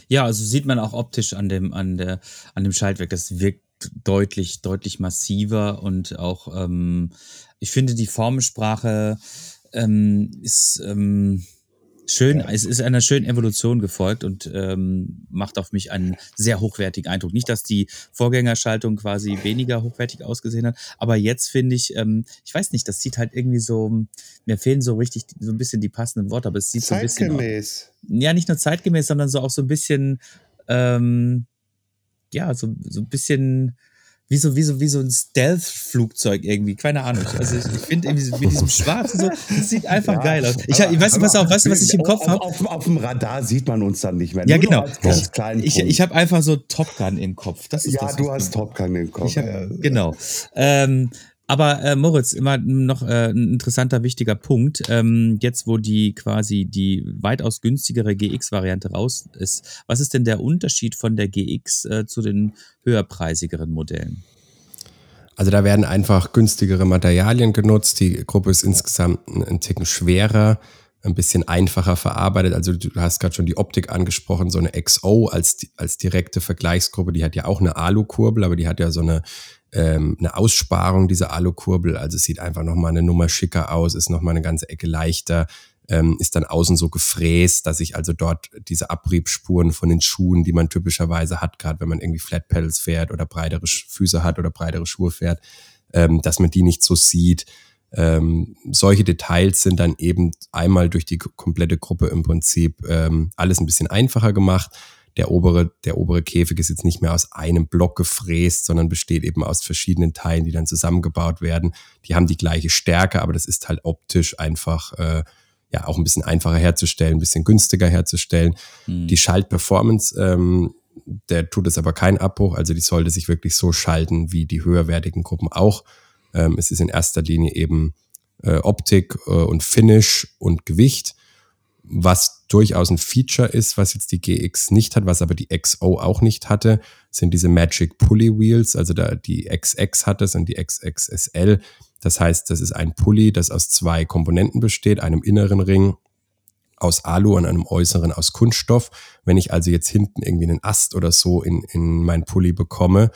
ja, also sieht man auch optisch an dem, an der, an dem Schaltwerk, das wirkt deutlich, deutlich massiver und auch, ähm, ich finde, die Formensprache ähm, ist, ähm, schön, es ist einer schönen Evolution gefolgt und ähm, macht auf mich einen sehr hochwertigen Eindruck. Nicht, dass die Vorgängerschaltung quasi weniger hochwertig ausgesehen hat, aber jetzt finde ich, ähm, ich weiß nicht, das sieht halt irgendwie so, mir fehlen so richtig so ein bisschen die passenden Worte, aber es sieht zeitgemäß. so ein bisschen. Zeitgemäß. Ja, nicht nur zeitgemäß, sondern so auch so ein bisschen, ähm, ja, so, so ein bisschen wie so, wie so, wie so ein Stealth-Flugzeug irgendwie, keine Ahnung. Also ich, ich finde irgendwie mit diesem Schwarzen so, das sieht einfach ja, geil aus. Ich, aber, ich weiß nicht, was, auch, weißt du, was ich im Kopf habe? Auf, auf, dem Radar sieht man uns dann nicht mehr. Ja, genau. Ganz kleinen ich ich habe einfach so Top Gun im Kopf. Das ist ja, das, du hast Top Gun im Kopf. Hab, ja. Genau. Ähm, aber äh, Moritz, immer noch äh, ein interessanter, wichtiger Punkt. Ähm, jetzt, wo die quasi die weitaus günstigere GX-Variante raus ist, was ist denn der Unterschied von der GX äh, zu den höherpreisigeren Modellen? Also da werden einfach günstigere Materialien genutzt. Die Gruppe ist insgesamt ein Ticken schwerer, ein bisschen einfacher verarbeitet. Also du hast gerade schon die Optik angesprochen, so eine XO als, als direkte Vergleichsgruppe, die hat ja auch eine Alu-Kurbel, aber die hat ja so eine ähm, eine Aussparung dieser Alukurbel. Also es sieht einfach nochmal eine Nummer schicker aus, ist nochmal eine ganze Ecke leichter, ähm, ist dann außen so gefräst, dass ich also dort diese Abriebspuren von den Schuhen, die man typischerweise hat, gerade wenn man irgendwie Flat Pedals fährt oder breitere Füße hat oder breitere Schuhe fährt, ähm, dass man die nicht so sieht. Ähm, solche Details sind dann eben einmal durch die komplette Gruppe im Prinzip ähm, alles ein bisschen einfacher gemacht der obere, der obere Käfig ist jetzt nicht mehr aus einem Block gefräst, sondern besteht eben aus verschiedenen Teilen, die dann zusammengebaut werden. Die haben die gleiche Stärke, aber das ist halt optisch einfach äh, ja auch ein bisschen einfacher herzustellen, ein bisschen günstiger herzustellen. Mhm. Die Schaltperformance, ähm, der tut es aber keinen Abbruch, also die sollte sich wirklich so schalten wie die höherwertigen Gruppen auch. Ähm, es ist in erster Linie eben äh, Optik äh, und Finish und Gewicht. Was durchaus ein Feature ist, was jetzt die GX nicht hat, was aber die XO auch nicht hatte, sind diese Magic Pulley Wheels. Also da die XX hat es und die XXSL. Das heißt, das ist ein Pulley, das aus zwei Komponenten besteht, einem inneren Ring aus Alu und einem äußeren aus Kunststoff. Wenn ich also jetzt hinten irgendwie einen Ast oder so in, in mein Pulley bekomme,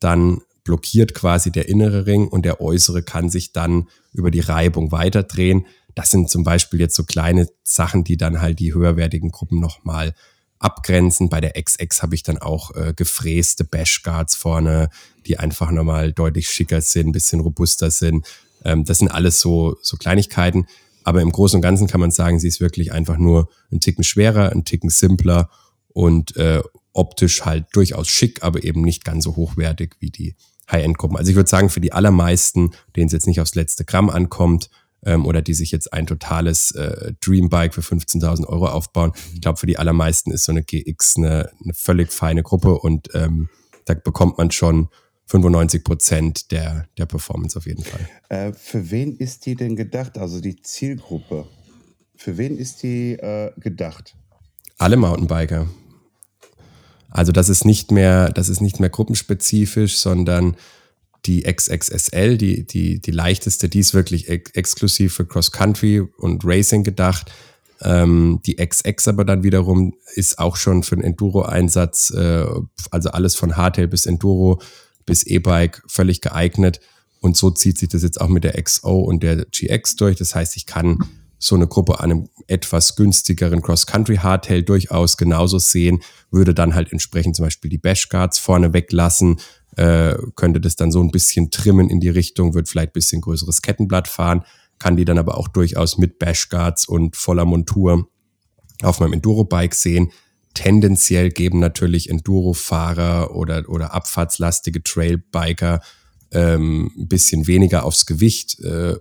dann blockiert quasi der innere Ring und der äußere kann sich dann über die Reibung weiterdrehen. Das sind zum Beispiel jetzt so kleine Sachen, die dann halt die höherwertigen Gruppen nochmal abgrenzen. Bei der XX habe ich dann auch äh, gefräste Bashguards vorne, die einfach nochmal deutlich schicker sind, bisschen robuster sind. Ähm, das sind alles so, so Kleinigkeiten. Aber im Großen und Ganzen kann man sagen, sie ist wirklich einfach nur ein Ticken schwerer, ein Ticken simpler und äh, optisch halt durchaus schick, aber eben nicht ganz so hochwertig wie die High-End-Gruppen. Also ich würde sagen, für die allermeisten, denen es jetzt nicht aufs letzte Gramm ankommt, ähm, oder die sich jetzt ein totales äh, Dreambike für 15.000 Euro aufbauen. Ich glaube, für die allermeisten ist so eine GX eine, eine völlig feine Gruppe und ähm, da bekommt man schon 95 Prozent der, der Performance auf jeden Fall. Äh, für wen ist die denn gedacht? Also die Zielgruppe. Für wen ist die äh, gedacht? Alle Mountainbiker. Also das ist nicht mehr, das ist nicht mehr gruppenspezifisch, sondern die XXSL, die, die, die leichteste, die ist wirklich ex exklusiv für Cross-Country und Racing gedacht. Ähm, die XX aber dann wiederum ist auch schon für einen Enduro-Einsatz, äh, also alles von Hardtail bis Enduro bis E-Bike völlig geeignet. Und so zieht sich das jetzt auch mit der XO und der GX durch. Das heißt, ich kann so eine Gruppe an einem etwas günstigeren Cross-Country-Hardtail durchaus genauso sehen, würde dann halt entsprechend zum Beispiel die Bashguards vorne weglassen, äh, könnte das dann so ein bisschen trimmen in die Richtung, wird vielleicht ein bisschen größeres Kettenblatt fahren, kann die dann aber auch durchaus mit Bashguards und voller Montur auf meinem Enduro-Bike sehen. Tendenziell geben natürlich Enduro-Fahrer oder, oder abfahrtslastige Trailbiker ähm, ein bisschen weniger aufs Gewicht, äh,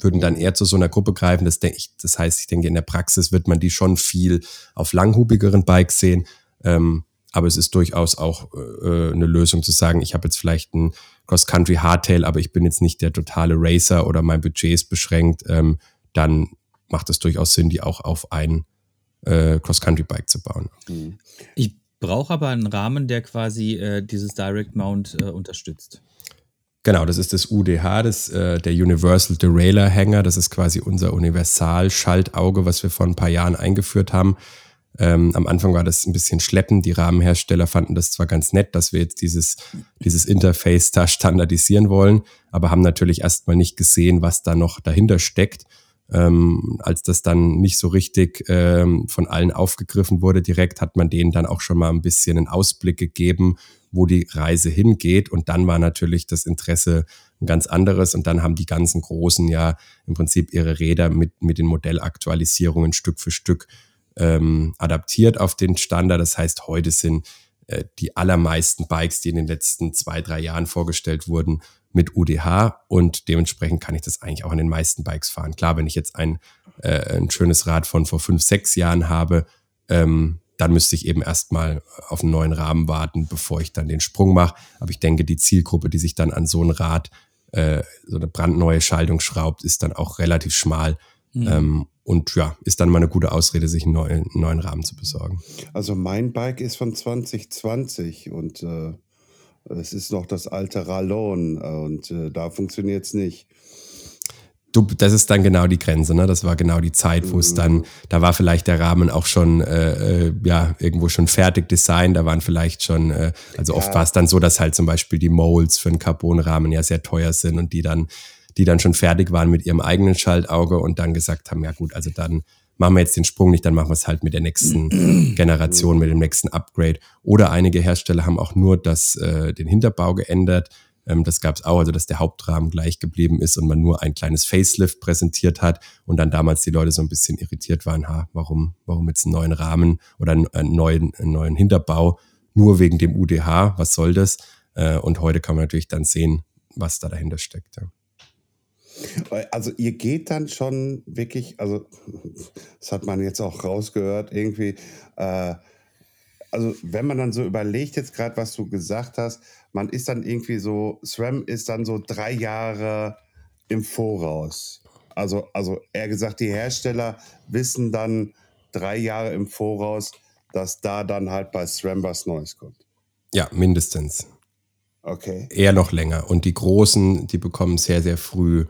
würden dann eher zu so einer Gruppe greifen. Das, denke ich, das heißt, ich denke, in der Praxis wird man die schon viel auf langhubigeren Bikes sehen. Ähm, aber es ist durchaus auch äh, eine Lösung zu sagen, ich habe jetzt vielleicht ein Cross-Country Hardtail, aber ich bin jetzt nicht der totale Racer oder mein Budget ist beschränkt. Ähm, dann macht es durchaus Sinn, die auch auf ein äh, Cross-Country-Bike zu bauen. Mhm. Ich brauche aber einen Rahmen, der quasi äh, dieses Direct Mount äh, unterstützt. Genau, das ist das UDH, das, äh, der Universal Derailleur Hänger. Das ist quasi unser Universal-Schaltauge, was wir vor ein paar Jahren eingeführt haben. Ähm, am Anfang war das ein bisschen schleppend. Die Rahmenhersteller fanden das zwar ganz nett, dass wir jetzt dieses, dieses Interface da standardisieren wollen, aber haben natürlich erstmal nicht gesehen, was da noch dahinter steckt. Ähm, als das dann nicht so richtig ähm, von allen aufgegriffen wurde, direkt hat man denen dann auch schon mal ein bisschen einen Ausblick gegeben, wo die Reise hingeht. Und dann war natürlich das Interesse ein ganz anderes. Und dann haben die ganzen Großen ja im Prinzip ihre Räder mit, mit den Modellaktualisierungen Stück für Stück ähm, adaptiert auf den Standard. Das heißt, heute sind äh, die allermeisten Bikes, die in den letzten zwei, drei Jahren vorgestellt wurden, mit UDH und dementsprechend kann ich das eigentlich auch an den meisten Bikes fahren. Klar, wenn ich jetzt ein, äh, ein schönes Rad von vor fünf, sechs Jahren habe, ähm, dann müsste ich eben erstmal auf einen neuen Rahmen warten, bevor ich dann den Sprung mache. Aber ich denke, die Zielgruppe, die sich dann an so ein Rad, äh, so eine brandneue Schaltung schraubt, ist dann auch relativ schmal. Mhm. Ähm, und ja, ist dann mal eine gute Ausrede, sich einen neuen, einen neuen Rahmen zu besorgen. Also mein Bike ist von 2020 und äh, es ist noch das alte Rallon und äh, da funktioniert es nicht. Du, das ist dann genau die Grenze, ne? Das war genau die Zeit, wo es mhm. dann, da war vielleicht der Rahmen auch schon, äh, äh, ja, irgendwo schon fertig designt. Da waren vielleicht schon, äh, also ja. oft war es dann so, dass halt zum Beispiel die Molds für einen Carbonrahmen ja sehr teuer sind und die dann die dann schon fertig waren mit ihrem eigenen Schaltauge und dann gesagt haben, ja gut, also dann machen wir jetzt den Sprung nicht, dann machen wir es halt mit der nächsten Generation, mit dem nächsten Upgrade. Oder einige Hersteller haben auch nur das, äh, den Hinterbau geändert. Ähm, das gab es auch, also dass der Hauptrahmen gleich geblieben ist und man nur ein kleines Facelift präsentiert hat und dann damals die Leute so ein bisschen irritiert waren, ha, warum, warum jetzt einen neuen Rahmen oder einen, einen neuen, einen neuen Hinterbau, nur wegen dem UDH, was soll das? Äh, und heute kann man natürlich dann sehen, was da dahinter steckt. Ja. Also ihr geht dann schon wirklich, also das hat man jetzt auch rausgehört, irgendwie, äh, also wenn man dann so überlegt, jetzt gerade, was du gesagt hast, man ist dann irgendwie so, SRAM ist dann so drei Jahre im Voraus. Also, also eher gesagt, die Hersteller wissen dann drei Jahre im Voraus, dass da dann halt bei SRAM was Neues kommt. Ja, mindestens. Okay. Eher noch länger. Und die Großen, die bekommen sehr, sehr früh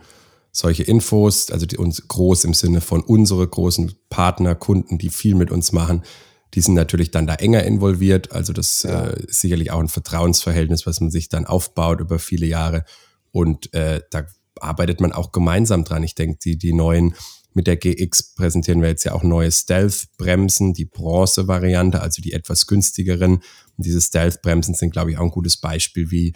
solche Infos, also die uns groß im Sinne von unsere großen Partner, Kunden, die viel mit uns machen, die sind natürlich dann da enger involviert. Also das ja. äh, ist sicherlich auch ein Vertrauensverhältnis, was man sich dann aufbaut über viele Jahre. Und äh, da arbeitet man auch gemeinsam dran. Ich denke, die, die neuen Mit der GX präsentieren wir jetzt ja auch neue Stealth-Bremsen, die Bronze-Variante, also die etwas günstigeren. Und diese Stealth-Bremsen sind, glaube ich, auch ein gutes Beispiel, wie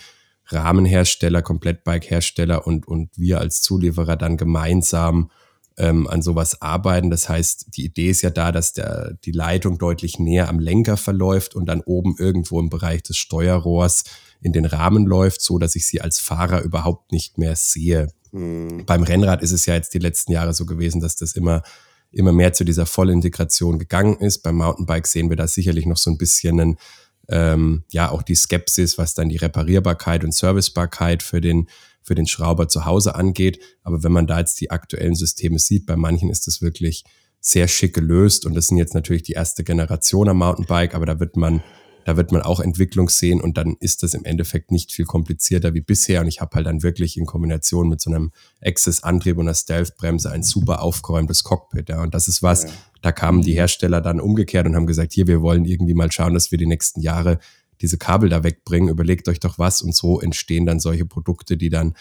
Rahmenhersteller, Komplettbike-Hersteller und, und wir als Zulieferer dann gemeinsam ähm, an sowas arbeiten. Das heißt, die Idee ist ja da, dass der, die Leitung deutlich näher am Lenker verläuft und dann oben irgendwo im Bereich des Steuerrohrs in den Rahmen läuft, so dass ich sie als Fahrer überhaupt nicht mehr sehe. Mhm. Beim Rennrad ist es ja jetzt die letzten Jahre so gewesen, dass das immer immer mehr zu dieser Vollintegration gegangen ist. Beim Mountainbike sehen wir da sicherlich noch so ein bisschen einen, ähm, ja auch die Skepsis, was dann die Reparierbarkeit und Servicebarkeit für den für den Schrauber zu Hause angeht. Aber wenn man da jetzt die aktuellen Systeme sieht, bei manchen ist das wirklich sehr schick gelöst und das sind jetzt natürlich die erste Generation am Mountainbike, aber da wird man da wird man auch Entwicklung sehen und dann ist das im Endeffekt nicht viel komplizierter wie bisher. Und ich habe halt dann wirklich in Kombination mit so einem Access-Antrieb und einer Stealth-Bremse ein super aufgeräumtes Cockpit. Ja. Und das ist was, ja. da kamen die Hersteller dann umgekehrt und haben gesagt, hier, wir wollen irgendwie mal schauen, dass wir die nächsten Jahre diese Kabel da wegbringen, überlegt euch doch was und so entstehen dann solche Produkte, die dann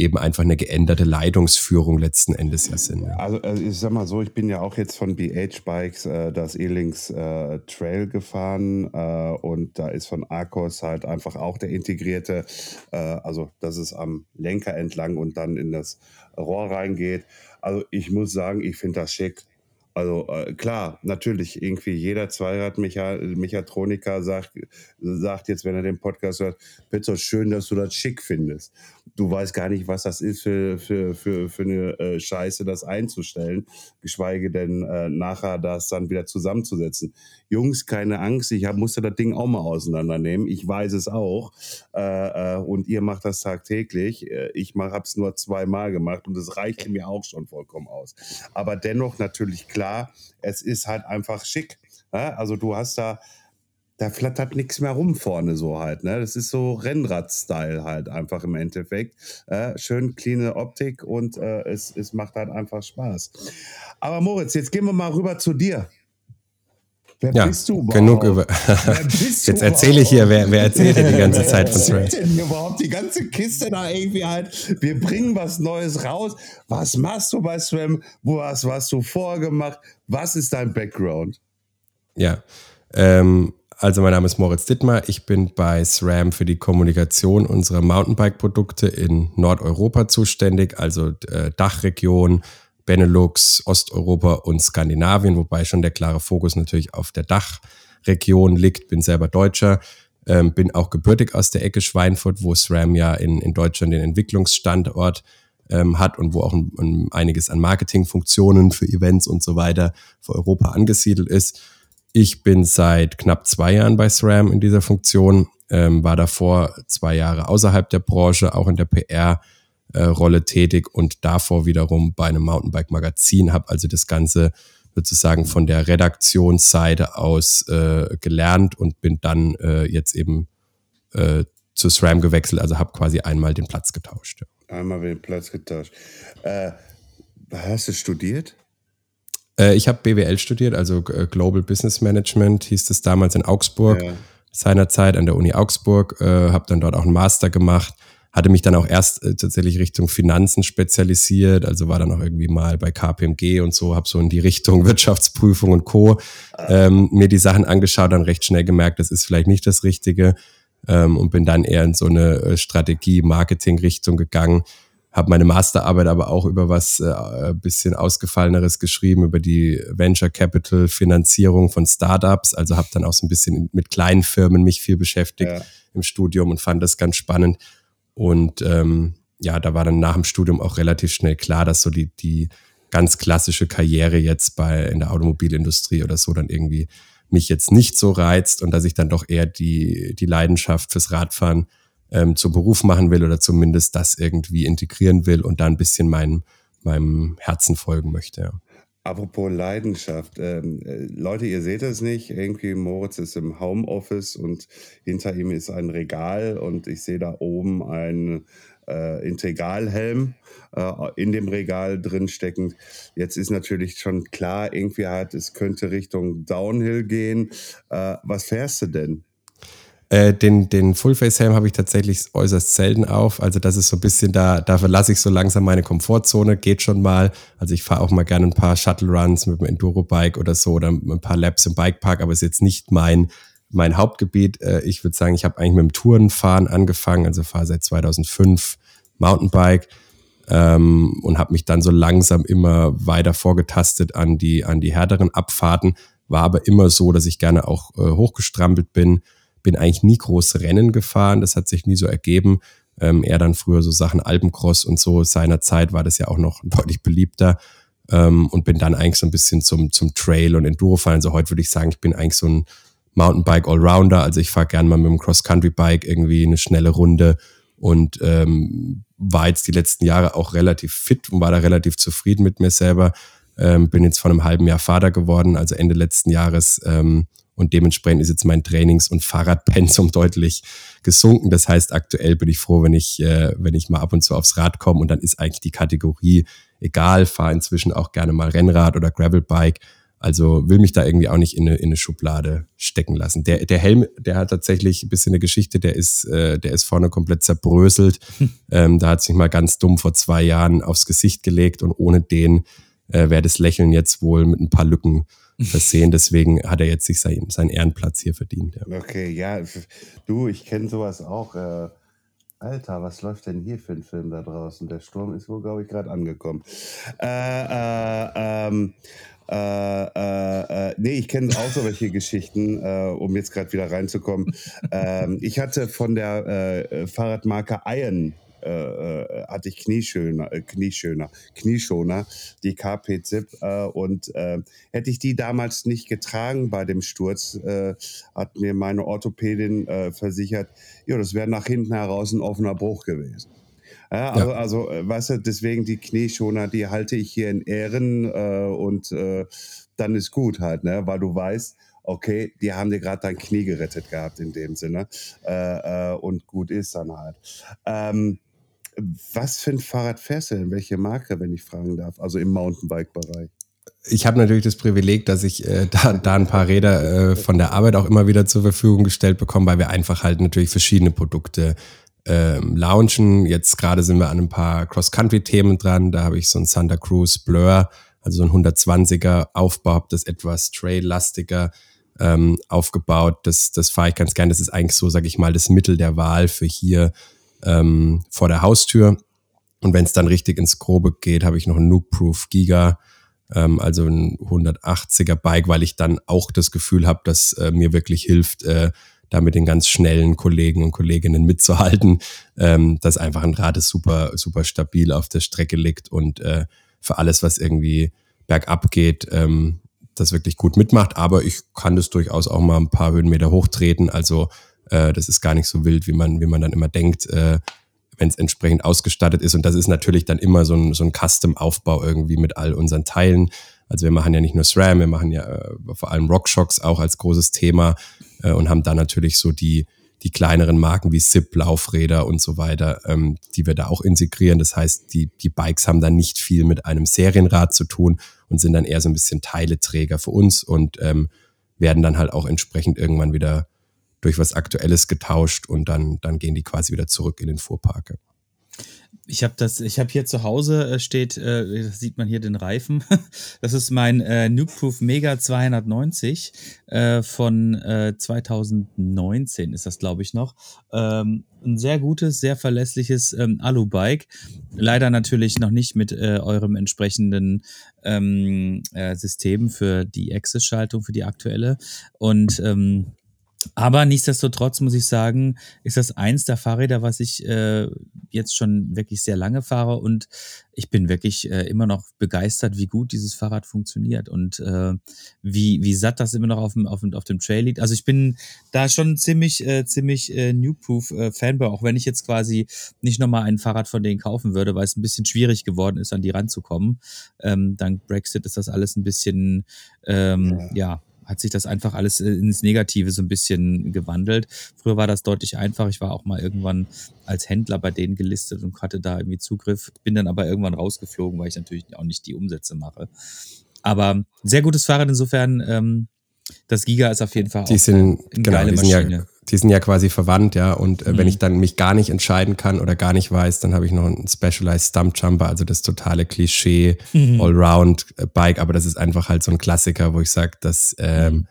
eben einfach eine geänderte Leitungsführung letzten Endes ja sind. Also, also ich sag mal so, ich bin ja auch jetzt von BH Bikes äh, das E-Links äh, Trail gefahren äh, und da ist von Arcos halt einfach auch der integrierte, äh, also dass es am Lenker entlang und dann in das Rohr reingeht. Also ich muss sagen, ich finde das schick. Also äh, klar, natürlich, irgendwie jeder Zweiradmechatroniker sagt, sagt jetzt, wenn er den Podcast hört, Petzo, schön, dass du das schick findest. Du weißt gar nicht, was das ist für, für, für, für eine äh, Scheiße, das einzustellen, geschweige denn äh, nachher das dann wieder zusammenzusetzen. Jungs, keine Angst, ich hab, musste das Ding auch mal auseinandernehmen. Ich weiß es auch. Äh, äh, und ihr macht das tagtäglich. Äh, ich habe es nur zweimal gemacht und es reichte mir auch schon vollkommen aus. Aber dennoch natürlich klar, es ist halt einfach schick. Also du hast da da flattert nichts mehr rum vorne so halt. Ne? Das ist so Rennrad-Style halt einfach im Endeffekt. Äh, schön cleane Optik und äh, es, es macht halt einfach Spaß. Aber Moritz, jetzt gehen wir mal rüber zu dir. Wer ja, bist du überhaupt? Genug über. Jetzt erzähle ich hier, wer, wer erzählt denn die ganze Zeit von SRAM? denn überhaupt die ganze Kiste da irgendwie halt? Wir bringen was Neues raus. Was machst du bei SRAM? Wo hast, was hast du vorgemacht? Was ist dein Background? Ja, ähm, also mein Name ist Moritz Dittmar. Ich bin bei SRAM für die Kommunikation unserer Mountainbike-Produkte in Nordeuropa zuständig, also äh, Dachregion, Benelux, Osteuropa und Skandinavien, wobei schon der klare Fokus natürlich auf der Dachregion liegt. Bin selber Deutscher, ähm, bin auch gebürtig aus der Ecke Schweinfurt, wo SRAM ja in, in Deutschland den Entwicklungsstandort ähm, hat und wo auch ein, ein, einiges an Marketingfunktionen für Events und so weiter für Europa angesiedelt ist. Ich bin seit knapp zwei Jahren bei SRAM in dieser Funktion, ähm, war davor zwei Jahre außerhalb der Branche, auch in der PR äh, tätig und davor wiederum bei einem Mountainbike-Magazin, habe also das Ganze sozusagen von der Redaktionsseite aus äh, gelernt und bin dann äh, jetzt eben äh, zu SRAM gewechselt, also habe quasi einmal den Platz getauscht. Einmal den Platz getauscht. Äh, hast du studiert? Äh, ich habe BWL studiert, also äh, Global Business Management hieß es damals in Augsburg, ja. seinerzeit an der Uni Augsburg, äh, habe dann dort auch einen Master gemacht hatte mich dann auch erst äh, tatsächlich Richtung Finanzen spezialisiert, also war dann auch irgendwie mal bei KPMG und so, habe so in die Richtung Wirtschaftsprüfung und Co. Ähm, mir die Sachen angeschaut, dann recht schnell gemerkt, das ist vielleicht nicht das Richtige ähm, und bin dann eher in so eine Strategie-Marketing-Richtung gegangen. Habe meine Masterarbeit aber auch über was äh, bisschen ausgefalleneres geschrieben, über die Venture Capital Finanzierung von Startups. Also habe dann auch so ein bisschen mit kleinen Firmen mich viel beschäftigt ja. im Studium und fand das ganz spannend und ähm, ja, da war dann nach dem Studium auch relativ schnell klar, dass so die, die ganz klassische Karriere jetzt bei in der Automobilindustrie oder so dann irgendwie mich jetzt nicht so reizt und dass ich dann doch eher die, die Leidenschaft fürs Radfahren ähm, zum Beruf machen will oder zumindest das irgendwie integrieren will und da ein bisschen mein, meinem Herzen folgen möchte. Ja. Apropos Leidenschaft. Ähm, äh, Leute, ihr seht es nicht. Irgendwie Moritz ist im Homeoffice und hinter ihm ist ein Regal und ich sehe da oben einen äh, Integralhelm äh, in dem Regal drin steckend. Jetzt ist natürlich schon klar, irgendwie hat es könnte Richtung Downhill gehen. Äh, was fährst du denn? Äh, den, den Full-Face-Helm habe ich tatsächlich äußerst selten auf. Also das ist so ein bisschen, da, da verlasse ich so langsam meine Komfortzone, geht schon mal. Also ich fahre auch mal gerne ein paar Shuttle-Runs mit dem Enduro-Bike oder so oder ein paar Laps im Bikepark, aber ist jetzt nicht mein, mein Hauptgebiet. Äh, ich würde sagen, ich habe eigentlich mit dem Tourenfahren angefangen, also fahre seit 2005 Mountainbike ähm, und habe mich dann so langsam immer weiter vorgetastet an die, an die härteren Abfahrten. War aber immer so, dass ich gerne auch äh, hochgestrampelt bin. Bin eigentlich nie große Rennen gefahren, das hat sich nie so ergeben. Ähm, eher dann früher so Sachen Alpencross und so. Seiner Zeit war das ja auch noch deutlich beliebter. Ähm, und bin dann eigentlich so ein bisschen zum, zum Trail und Enduro fahren. Also heute würde ich sagen, ich bin eigentlich so ein Mountainbike Allrounder. Also ich fahre gerne mal mit dem Cross-Country-Bike irgendwie eine schnelle Runde und ähm, war jetzt die letzten Jahre auch relativ fit und war da relativ zufrieden mit mir selber. Ähm, bin jetzt vor einem halben Jahr Vater geworden, also Ende letzten Jahres. Ähm, und dementsprechend ist jetzt mein Trainings- und Fahrradpensum deutlich gesunken. Das heißt, aktuell bin ich froh, wenn ich, äh, wenn ich mal ab und zu aufs Rad komme und dann ist eigentlich die Kategorie egal, fahre inzwischen auch gerne mal Rennrad oder Gravelbike also will mich da irgendwie auch nicht in eine, in eine Schublade stecken lassen. Der, der Helm, der hat tatsächlich ein bisschen eine Geschichte, der ist, äh, der ist vorne komplett zerbröselt. Hm. Ähm, da hat sich mal ganz dumm vor zwei Jahren aufs Gesicht gelegt und ohne den äh, wäre das Lächeln jetzt wohl mit ein paar Lücken versehen. Deswegen hat er jetzt sich sein, seinen Ehrenplatz hier verdient. Ja. Okay, ja, du, ich kenne sowas auch. Äh, Alter, was läuft denn hier für ein Film da draußen? Der Sturm ist wohl, glaube ich, gerade angekommen. Äh, äh, ähm, äh, äh, äh, nee, ich kenne auch so welche Geschichten, äh, um jetzt gerade wieder reinzukommen. Ähm, ich hatte von der äh, Fahrradmarke Iron äh, äh, hatte ich Knieschöner, äh, Knieschöner, Knieschoner, die KP Zip äh, und äh, hätte ich die damals nicht getragen bei dem Sturz, äh, hat mir meine Orthopädin versichert, ja, das wäre nach hinten heraus ein offener Bruch gewesen. Ja, also, ja. also, äh, weißt du, deswegen die Knieschoner, die halte ich hier in Ehren und dann ist gut halt, ne? Weil du weißt, okay, die haben dir gerade dein Knie gerettet gehabt in dem Sinne. Äh, äh, und gut ist dann halt. Ähm, was für ein Fahrrad fährst du denn? Welche Marke, wenn ich fragen darf? Also im Mountainbike-Bereich ich habe natürlich das Privileg, dass ich äh, da, da ein paar Räder äh, von der Arbeit auch immer wieder zur Verfügung gestellt bekomme, weil wir einfach halt natürlich verschiedene Produkte ähm, launchen. Jetzt gerade sind wir an ein paar Cross-Country-Themen dran. Da habe ich so ein Santa Cruz Blur, also so ein 120er Aufbau, habe das etwas trail-lastiger ähm, aufgebaut. Das, das fahre ich ganz gern. Das ist eigentlich so, sage ich mal, das Mittel der Wahl für hier ähm, vor der Haustür. Und wenn es dann richtig ins Grobe geht, habe ich noch ein Nuke-Proof Giga, ähm, also ein 180er Bike, weil ich dann auch das Gefühl habe, dass äh, mir wirklich hilft, äh, da mit den ganz schnellen Kollegen und Kolleginnen mitzuhalten, ähm, dass einfach ein Rad ist super, super stabil auf der Strecke liegt und äh, für alles, was irgendwie bergab geht, ähm, das wirklich gut mitmacht. Aber ich kann das durchaus auch mal ein paar Höhenmeter hochtreten. Also äh, das ist gar nicht so wild, wie man, wie man dann immer denkt, äh, wenn es entsprechend ausgestattet ist. Und das ist natürlich dann immer so ein, so ein Custom-Aufbau irgendwie mit all unseren Teilen. Also wir machen ja nicht nur SRAM, wir machen ja äh, vor allem RockShox auch als großes Thema äh, und haben da natürlich so die, die kleineren Marken wie SIP, Laufräder und so weiter, ähm, die wir da auch integrieren. Das heißt, die, die Bikes haben dann nicht viel mit einem Serienrad zu tun und sind dann eher so ein bisschen Teileträger für uns und ähm, werden dann halt auch entsprechend irgendwann wieder durch was Aktuelles getauscht und dann, dann gehen die quasi wieder zurück in den Fuhrpark. Ich habe das, ich habe hier zu Hause äh, steht, äh, das sieht man hier den Reifen. Das ist mein äh, Nukeproof Mega 290 äh, von äh, 2019 ist das, glaube ich, noch. Ähm, ein sehr gutes, sehr verlässliches ähm, Alu-Bike. Leider natürlich noch nicht mit äh, eurem entsprechenden ähm, äh, System für die Access-Schaltung, für die aktuelle. Und ähm, aber nichtsdestotrotz muss ich sagen, ist das eins der Fahrräder, was ich äh, jetzt schon wirklich sehr lange fahre und ich bin wirklich äh, immer noch begeistert, wie gut dieses Fahrrad funktioniert und äh, wie, wie satt das immer noch auf dem, auf dem, auf dem Trail liegt. Also ich bin da schon ziemlich, äh, ziemlich äh, Newproof äh, Fanboy, auch wenn ich jetzt quasi nicht nochmal ein Fahrrad von denen kaufen würde, weil es ein bisschen schwierig geworden ist, an die ranzukommen. Ähm, dank Brexit ist das alles ein bisschen, ähm, ja, ja hat sich das einfach alles äh, ins Negative so ein bisschen gewandelt. Früher war das deutlich einfacher. Ich war auch mal irgendwann als Händler bei denen gelistet und hatte da irgendwie Zugriff. Bin dann aber irgendwann rausgeflogen, weil ich natürlich auch nicht die Umsätze mache. Aber sehr gutes Fahrrad insofern. Ähm, Das Giga ist auf jeden Fall die auch sind, eine genau, geile die sind, ja, Maschine. die sind ja quasi verwandt, ja. Und äh, wenn Mhm. ich dann mich gar nicht entscheiden kann oder gar nicht weiß, dann habe ich noch einen Specialized Stump Jumper, also das totale Klischee Mhm. Allround äh, Bike, aber das ist einfach halt so ein Klassiker, wo ich sage, dass ähm, Mhm.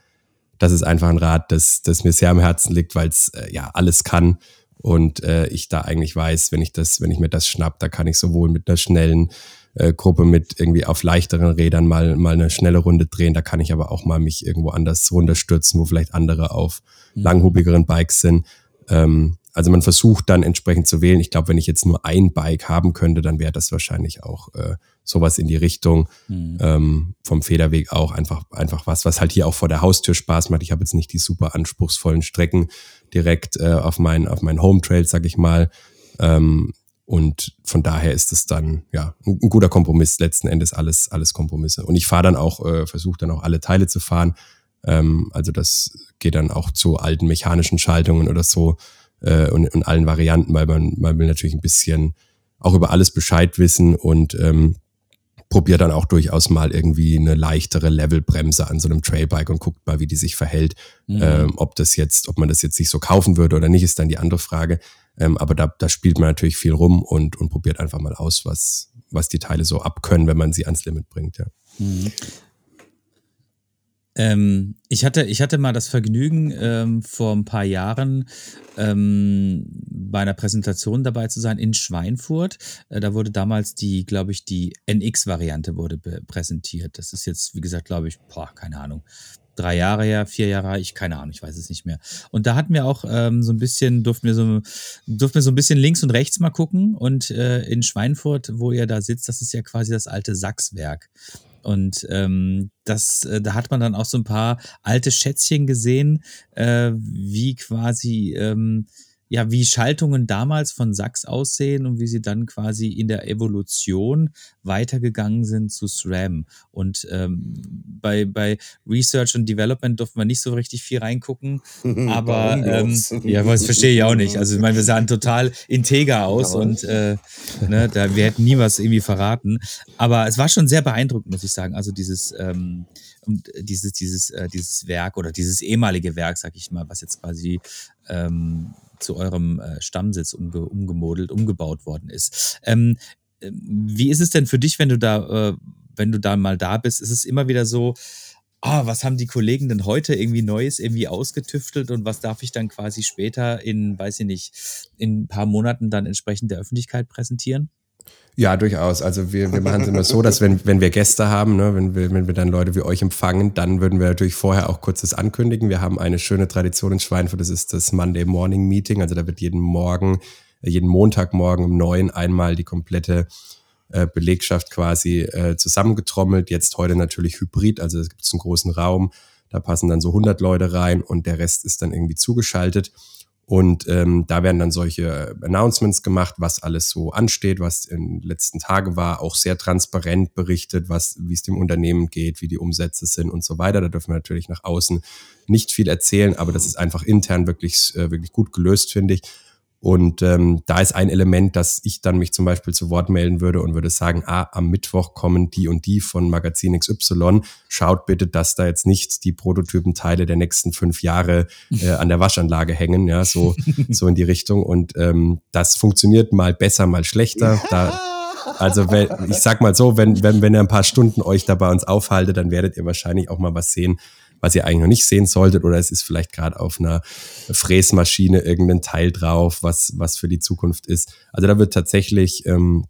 das ist einfach ein Rad, das, das mir sehr am Herzen liegt, weil es äh, ja alles kann und äh, ich da eigentlich weiß, wenn ich das, wenn ich mir das schnapp, da kann ich sowohl mit einer schnellen äh, Gruppe mit irgendwie auf leichteren Rädern mal mal eine schnelle Runde drehen, da kann ich aber auch mal mich irgendwo anders runterstürzen, wo vielleicht andere auf langhubigeren Bikes sind. Ähm, also man versucht dann entsprechend zu wählen. Ich glaube, wenn ich jetzt nur ein Bike haben könnte, dann wäre das wahrscheinlich auch äh, sowas in die Richtung ähm, vom Federweg auch einfach einfach was, was halt hier auch vor der Haustür Spaß macht. Ich habe jetzt nicht die super anspruchsvollen Strecken direkt äh, auf meinen auf meinen Home Trail, sag ich mal. Ähm, und von daher ist es dann ja ein, ein guter Kompromiss. Letzten Endes alles alles Kompromisse. Und ich fahre dann auch äh, versuche dann auch alle Teile zu fahren. Ähm, also das geht dann auch zu alten mechanischen Schaltungen oder so äh, und, und allen Varianten, weil man, man will natürlich ein bisschen auch über alles Bescheid wissen und ähm, probiert dann auch durchaus mal irgendwie eine leichtere Levelbremse an so einem Trailbike und guckt mal, wie die sich verhält. Ähm, ob das jetzt, ob man das jetzt sich so kaufen würde oder nicht, ist dann die andere Frage. Ähm, aber da, da spielt man natürlich viel rum und, und probiert einfach mal aus, was, was die Teile so abkönnen, wenn man sie ans Limit bringt, ja. Ähm, ich, hatte, ich hatte mal das Vergnügen, ähm, vor ein paar Jahren ähm, bei einer Präsentation dabei zu sein in Schweinfurt. Äh, da wurde damals die, glaube ich, die NX-Variante wurde präsentiert. Das ist jetzt, wie gesagt, glaube ich, boah, keine Ahnung, drei Jahre her, vier Jahre ich keine Ahnung, ich weiß es nicht mehr. Und da hatten wir auch ähm, so ein bisschen, durften wir so, durften wir so ein bisschen links und rechts mal gucken. Und äh, in Schweinfurt, wo ihr da sitzt, das ist ja quasi das alte Sachswerk. Und ähm, das, äh, da hat man dann auch so ein paar alte Schätzchen gesehen, äh, wie quasi, ähm, ja, wie Schaltungen damals von Sachs aussehen und wie sie dann quasi in der Evolution weitergegangen sind zu SRAM. Und ähm, bei, bei Research und Development durften wir nicht so richtig viel reingucken. Aber ähm, ja, das verstehe ich auch nicht. Also ich meine, wir sahen total integer aus Aber- und äh, ne, da, wir hätten nie was irgendwie verraten. Aber es war schon sehr beeindruckend, muss ich sagen. Also dieses, ähm, dieses, dieses, äh, dieses Werk oder dieses ehemalige Werk, sag ich mal, was jetzt quasi ähm, zu eurem äh, Stammsitz umge umgemodelt, umgebaut worden ist. Ähm, äh, wie ist es denn für dich, wenn du da, äh, wenn du da mal da bist? Ist es immer wieder so, ah, was haben die Kollegen denn heute irgendwie Neues irgendwie ausgetüftelt und was darf ich dann quasi später in, weiß ich nicht, in ein paar Monaten dann entsprechend der Öffentlichkeit präsentieren? Ja, durchaus. Also wir, wir machen es immer so, dass wenn, wenn wir Gäste haben, ne, wenn, wir, wenn wir dann Leute wie euch empfangen, dann würden wir natürlich vorher auch kurz das ankündigen. Wir haben eine schöne Tradition in Schweinfurt, das ist das Monday Morning Meeting. Also da wird jeden Morgen, äh, jeden Montagmorgen um neun einmal die komplette äh, Belegschaft quasi äh, zusammengetrommelt. Jetzt heute natürlich hybrid, also es gibt einen großen Raum, da passen dann so 100 Leute rein und der Rest ist dann irgendwie zugeschaltet. Und ähm, da werden dann solche Announcements gemacht, was alles so ansteht, was in den letzten Tagen war, auch sehr transparent berichtet, was, wie es dem Unternehmen geht, wie die Umsätze sind und so weiter. Da dürfen wir natürlich nach außen nicht viel erzählen, aber das ist einfach intern wirklich, äh, wirklich gut gelöst, finde ich. Und ähm, da ist ein Element, dass ich dann mich zum Beispiel zu Wort melden würde und würde sagen, ah, am Mittwoch kommen die und die von Magazin XY. Schaut bitte, dass da jetzt nicht die Prototypenteile der nächsten fünf Jahre äh, an der Waschanlage hängen, ja, so, so in die Richtung. Und ähm, das funktioniert mal besser, mal schlechter. Da, also wenn, ich sag mal so, wenn, wenn, wenn ihr ein paar Stunden euch da bei uns aufhaltet, dann werdet ihr wahrscheinlich auch mal was sehen, was ihr eigentlich noch nicht sehen solltet, oder es ist vielleicht gerade auf einer Fräsmaschine irgendein Teil drauf, was, was für die Zukunft ist. Also da wird tatsächlich ähm,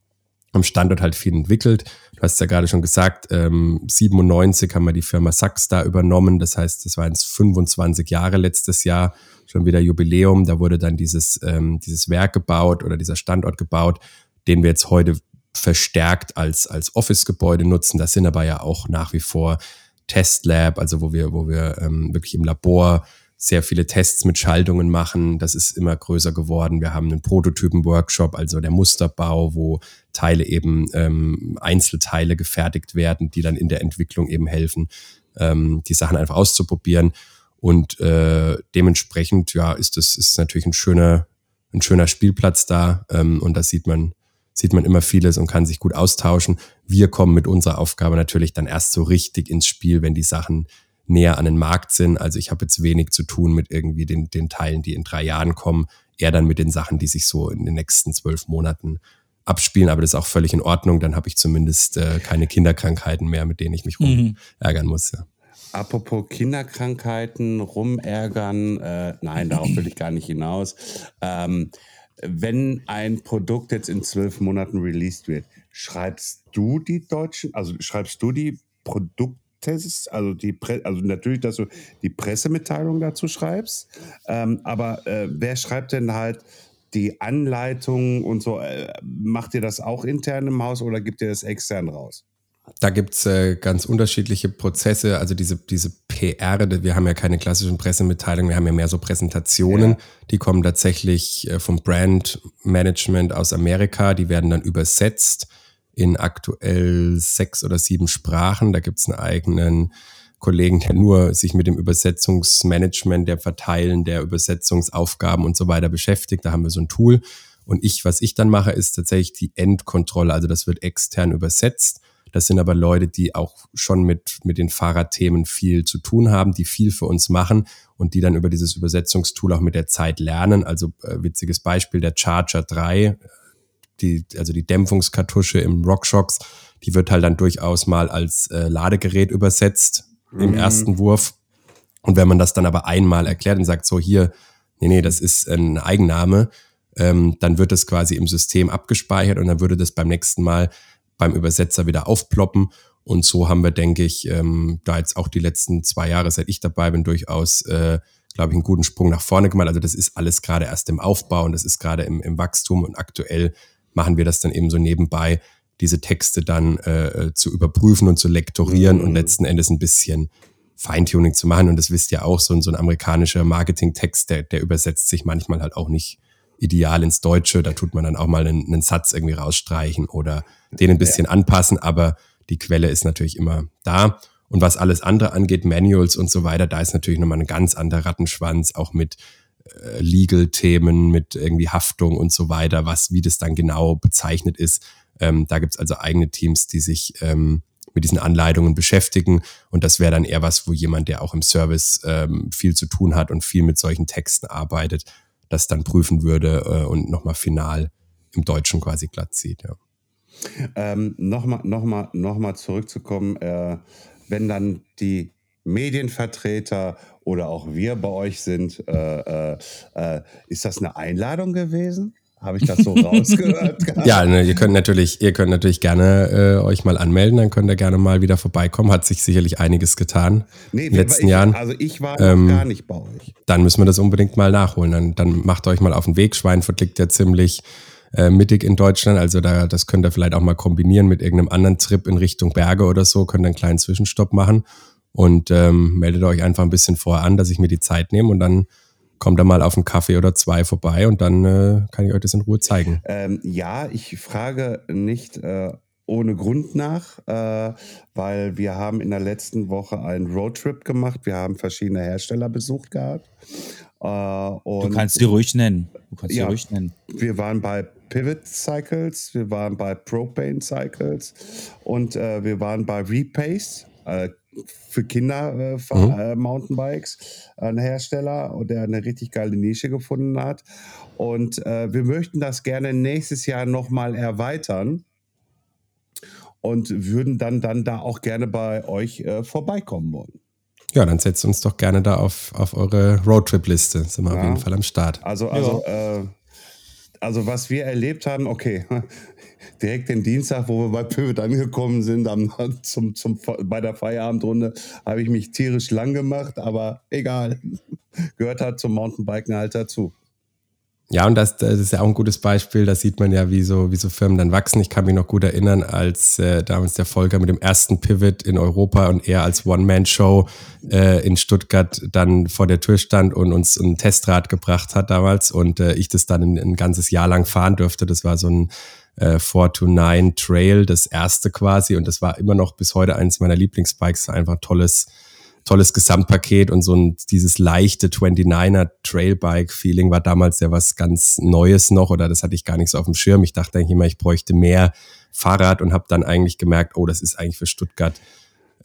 am Standort halt viel entwickelt. Du hast ja gerade schon gesagt, ähm, 97 haben wir die Firma Sachs da übernommen. Das heißt, das waren jetzt 25 Jahre letztes Jahr, schon wieder Jubiläum. Da wurde dann dieses, ähm, dieses Werk gebaut oder dieser Standort gebaut, den wir jetzt heute verstärkt als, als Office-Gebäude nutzen. Das sind aber ja auch nach wie vor Testlab, also wo wir, wo wir ähm, wirklich im Labor sehr viele Tests mit Schaltungen machen. Das ist immer größer geworden. Wir haben einen Prototypen-Workshop, also der Musterbau, wo Teile eben ähm, Einzelteile gefertigt werden, die dann in der Entwicklung eben helfen, ähm, die Sachen einfach auszuprobieren. Und äh, dementsprechend, ja, ist das ist natürlich ein schöner, ein schöner Spielplatz da. Ähm, und da sieht man, sieht man immer vieles und kann sich gut austauschen. Wir kommen mit unserer Aufgabe natürlich dann erst so richtig ins Spiel, wenn die Sachen näher an den Markt sind. Also ich habe jetzt wenig zu tun mit irgendwie den, den Teilen, die in drei Jahren kommen, eher dann mit den Sachen, die sich so in den nächsten zwölf Monaten abspielen, aber das ist auch völlig in Ordnung. Dann habe ich zumindest äh, keine Kinderkrankheiten mehr, mit denen ich mich rumärgern mhm. muss. Ja. Apropos Kinderkrankheiten, rumärgern, äh, nein, darauf will ich gar nicht hinaus. Ähm, wenn ein Produkt jetzt in zwölf Monaten released wird, schreibst du die deutschen, also schreibst du die Produkttests, also die, Pre also natürlich, dass du die Pressemitteilung dazu schreibst, ähm, aber äh, wer schreibt denn halt die Anleitung und so? Äh, macht ihr das auch intern im Haus oder gibt ihr das extern raus? Da gibt's äh, ganz unterschiedliche Prozesse, also diese, diese PR, wir haben ja keine klassischen Pressemitteilungen, wir haben ja mehr so Präsentationen, ja. die kommen tatsächlich äh, vom Brand Management aus Amerika, die werden dann übersetzt in aktuell sechs oder sieben Sprachen. Da gibt's einen eigenen Kollegen, der nur sich mit dem Übersetzungsmanagement, der Verteilen der Übersetzungsaufgaben und so weiter beschäftigt. Da haben wir so ein Tool. Und ich, was ich dann mache, ist tatsächlich die Endkontrolle. Also das wird extern übersetzt. Das sind aber Leute, die auch schon mit, mit den Fahrradthemen viel zu tun haben, die viel für uns machen und die dann über dieses Übersetzungstool auch mit der Zeit lernen. Also äh, witziges Beispiel, der Charger 3, die, also die Dämpfungskartusche im RockShox, die wird halt dann durchaus mal als äh, Ladegerät übersetzt mhm. im ersten Wurf. Und wenn man das dann aber einmal erklärt und sagt, so hier, nee, nee, das ist ein Eigenname, ähm, dann wird das quasi im System abgespeichert und dann würde das beim nächsten Mal beim Übersetzer wieder aufploppen. Und so haben wir, denke ich, ähm, da jetzt auch die letzten zwei Jahre, seit ich dabei bin, durchaus, äh, glaube ich, einen guten Sprung nach vorne gemacht. Also das ist alles gerade erst im Aufbau und das ist gerade im, im Wachstum und aktuell machen wir das dann eben so nebenbei, diese Texte dann äh, äh, zu überprüfen und zu lektorieren mhm. und letzten Endes ein bisschen Feintuning zu machen. Und das wisst ihr auch, so, ein so ein amerikanischer Marketingtext, der, der übersetzt sich manchmal halt auch nicht ideal ins Deutsche. Da tut man dann auch mal einen, einen Satz irgendwie rausstreichen oder den ein bisschen ja. anpassen, aber die Quelle ist natürlich immer da. Und was alles andere angeht, Manuals und so weiter, da ist natürlich nochmal ein ganz anderer Rattenschwanz, auch mit äh, Legal-Themen, mit irgendwie Haftung und so weiter, was, wie das dann genau bezeichnet ist. Ähm, da gibt's also eigene Teams, die sich ähm, mit diesen Anleitungen beschäftigen. Und das wäre dann eher was, wo jemand, der auch im Service ähm, viel zu tun hat und viel mit solchen Texten arbeitet, das dann prüfen würde äh, und nochmal final im Deutschen quasi glatt zieht. Ja. Ähm, nochmal noch mal, noch mal zurückzukommen, äh, wenn dann die Medienvertreter oder auch wir bei euch sind, äh, äh, äh ist das eine Einladung gewesen? Habe ich das so rausgehört? ja, ne, ihr könnt natürlich, ihr könnt natürlich gerne äh, euch mal anmelden, dann könnt ihr gerne mal wieder vorbeikommen. Hat sich sicherlich einiges getan nee, in den letzten ich, Jahren. Also ich war ähm, gar nicht bei euch. Dann müssen wir das unbedingt mal nachholen. Dann, dann macht euch mal auf den Weg. Schweinfurt liegt ja ziemlich äh, mittig in Deutschland. Also da, das könnt ihr vielleicht auch mal kombinieren mit irgendeinem anderen Trip in Richtung Berge oder so. Könnt einen kleinen Zwischenstopp machen und ähm, meldet euch einfach ein bisschen vorher an, dass ich mir die Zeit nehme und dann kommt da mal auf einen Kaffee oder zwei vorbei und dann äh, kann ich euch das in Ruhe zeigen. Ähm, ja, ich frage nicht äh, ohne Grund nach, äh, weil wir haben in der letzten Woche einen Roadtrip gemacht. Wir haben verschiedene Hersteller besucht gehabt. Äh, du kannst sie ruhig nennen. Du kannst ja, sie ruhig nennen. Wir waren bei Pivot Cycles, wir waren bei Propane Cycles und äh, wir waren bei Repace. Äh, für Kinder äh, mhm. äh, Mountainbikes, ein Hersteller, der eine richtig geile Nische gefunden hat. Und äh, wir möchten das gerne nächstes Jahr nochmal erweitern und würden dann, dann da auch gerne bei euch äh, vorbeikommen wollen. Ja, dann setzt uns doch gerne da auf, auf eure Roadtrip-Liste. Sind wir ja. auf jeden Fall am Start. Also, also, ja. Äh, also was wir erlebt haben, okay, direkt den Dienstag, wo wir bei Pivot angekommen sind, am, zum, zum, bei der Feierabendrunde, habe ich mich tierisch lang gemacht, aber egal. Gehört halt zum Mountainbiken halt dazu. Ja, und das, das ist ja auch ein gutes Beispiel. Da sieht man ja, wie so, wie so Firmen dann wachsen. Ich kann mich noch gut erinnern, als äh, damals der Volker mit dem ersten Pivot in Europa und er als One-Man-Show äh, in Stuttgart dann vor der Tür stand und uns ein Testrad gebracht hat damals und äh, ich das dann ein, ein ganzes Jahr lang fahren durfte. Das war so ein äh, 429 Trail, das erste quasi. Und das war immer noch bis heute eines meiner Lieblingsbikes. Einfach tolles, tolles Gesamtpaket und so ein, dieses leichte 29er Trailbike-Feeling war damals ja was ganz Neues noch oder das hatte ich gar nicht so auf dem Schirm. Ich dachte eigentlich immer, ich bräuchte mehr Fahrrad und habe dann eigentlich gemerkt, oh, das ist eigentlich für Stuttgart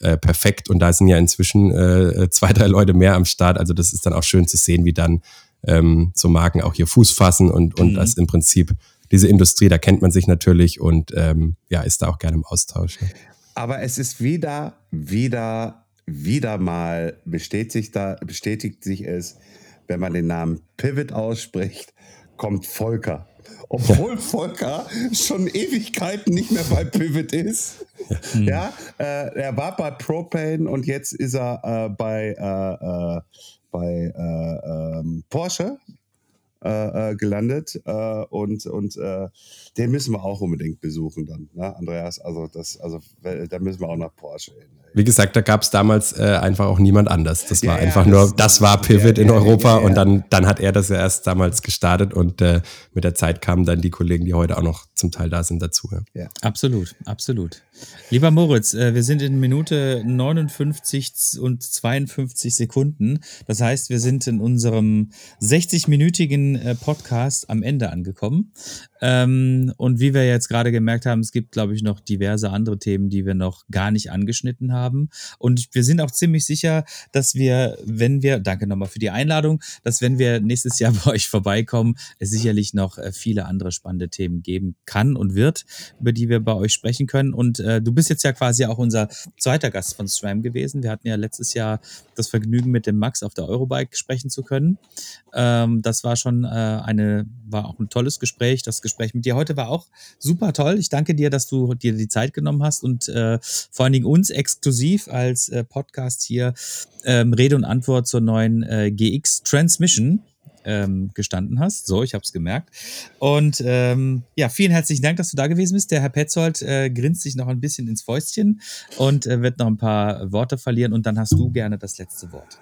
äh, perfekt. Und da sind ja inzwischen äh, zwei, drei Leute mehr am Start. Also das ist dann auch schön zu sehen, wie dann ähm, so Marken auch hier Fuß fassen und, und mhm. das im Prinzip diese Industrie, da kennt man sich natürlich und ähm, ja, ist da auch gerne im Austausch. Ne? Aber es ist wieder, wieder, wieder mal bestätigt, da, bestätigt sich es, wenn man den Namen Pivot ausspricht, kommt Volker. Obwohl Volker schon Ewigkeiten nicht mehr bei Pivot ist. Ja, äh, er war bei Propane und jetzt ist er äh, bei, äh, äh bei äh, ähm, Porsche äh, gelandet und, und den müssen wir auch unbedingt besuchen dann, ne, Andreas. Also das, also da müssen wir auch nach Porsche hin. Wie gesagt, da gab es damals äh, einfach auch niemand anders. Das war ja, einfach ja, nur, das, das war Pivot ja, in Europa und dann, dann hat er das ja erst damals gestartet und äh, mit der Zeit kamen dann die Kollegen, die heute auch noch zum Teil da sind, dazu. Ja. Absolut, absolut. Lieber Moritz, äh, wir sind in Minute 59 und 52 Sekunden. Das heißt, wir sind in unserem 60-minütigen äh, Podcast am Ende angekommen. Ähm, und wie wir jetzt gerade gemerkt haben, es gibt, glaube ich, noch diverse andere Themen, die wir noch gar nicht angeschnitten haben. Und wir sind auch ziemlich sicher, dass wir, wenn wir, danke nochmal für die Einladung, dass wenn wir nächstes Jahr bei euch vorbeikommen, es sicherlich noch äh, viele andere spannende Themen geben kann und wird, über die wir bei euch sprechen können. Und äh, du bist jetzt ja quasi auch unser zweiter Gast von SRAM gewesen. Wir hatten ja letztes Jahr das Vergnügen, mit dem Max auf der Eurobike sprechen zu können. Ähm, das war schon äh, eine, war auch ein tolles Gespräch. Das Gespräch mit dir heute war auch super toll. Ich danke dir, dass du dir die Zeit genommen hast und äh, vor allen Dingen uns exklusiv als äh, Podcast hier ähm, Rede und Antwort zur neuen äh, GX Transmission ähm, gestanden hast. So, ich habe es gemerkt. Und ähm, ja, vielen herzlichen Dank, dass du da gewesen bist. Der Herr Petzold äh, grinst sich noch ein bisschen ins Fäustchen und äh, wird noch ein paar Worte verlieren und dann hast du gerne das letzte Wort.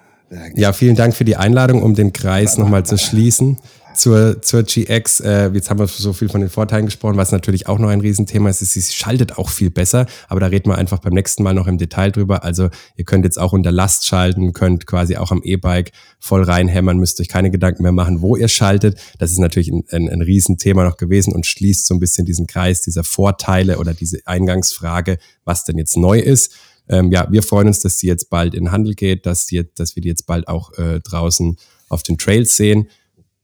Ja, vielen Dank für die Einladung, um den Kreis nochmal zu schließen zur, zur GX. Äh, jetzt haben wir so viel von den Vorteilen gesprochen, was natürlich auch noch ein Riesenthema ist, ist, sie schaltet auch viel besser, aber da reden wir einfach beim nächsten Mal noch im Detail drüber. Also ihr könnt jetzt auch unter Last schalten, könnt quasi auch am E-Bike voll reinhämmern, müsst euch keine Gedanken mehr machen, wo ihr schaltet. Das ist natürlich ein, ein, ein Riesenthema noch gewesen und schließt so ein bisschen diesen Kreis dieser Vorteile oder diese Eingangsfrage, was denn jetzt neu ist. Ähm, ja, wir freuen uns, dass die jetzt bald in den Handel geht, dass, die, dass wir die jetzt bald auch äh, draußen auf den Trails sehen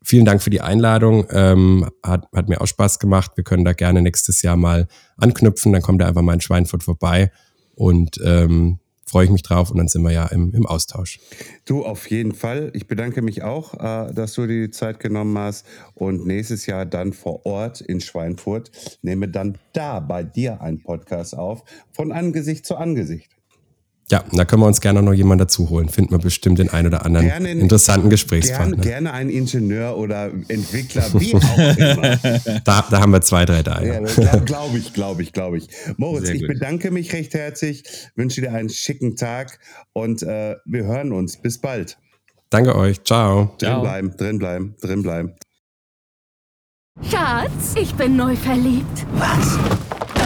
vielen Dank für die Einladung. Ähm, hat, hat mir auch Spaß gemacht. Wir können da gerne nächstes Jahr mal anknüpfen. Dann kommt er einfach mal in Schweinfurt vorbei und ähm, freue ich mich drauf und dann sind wir ja im, im Austausch. Du, auf jeden Fall. Ich bedanke mich auch, äh, dass du die Zeit genommen hast und nächstes Jahr dann vor Ort in Schweinfurt nehme dann da bei dir einen Podcast auf, von Angesicht zu Angesicht. Ja, da können wir uns gerne noch jemanden dazu holen. Finden wir bestimmt den einen oder anderen gerne, interessanten Gesprächspartner. Gerne, gerne einen Ingenieur oder Entwickler, wie auch immer. da, da haben wir zwei, drei da. Ja, ja glaube ich, glaube ich, glaube ich. Moritz, ich bedanke mich recht herzlich, wünsche dir einen schicken Tag und äh, wir hören uns. Bis bald. Danke euch. Ciao. Drin bleiben, drin bleiben, drin bleiben. Schatz, ich bin neu verliebt. Was?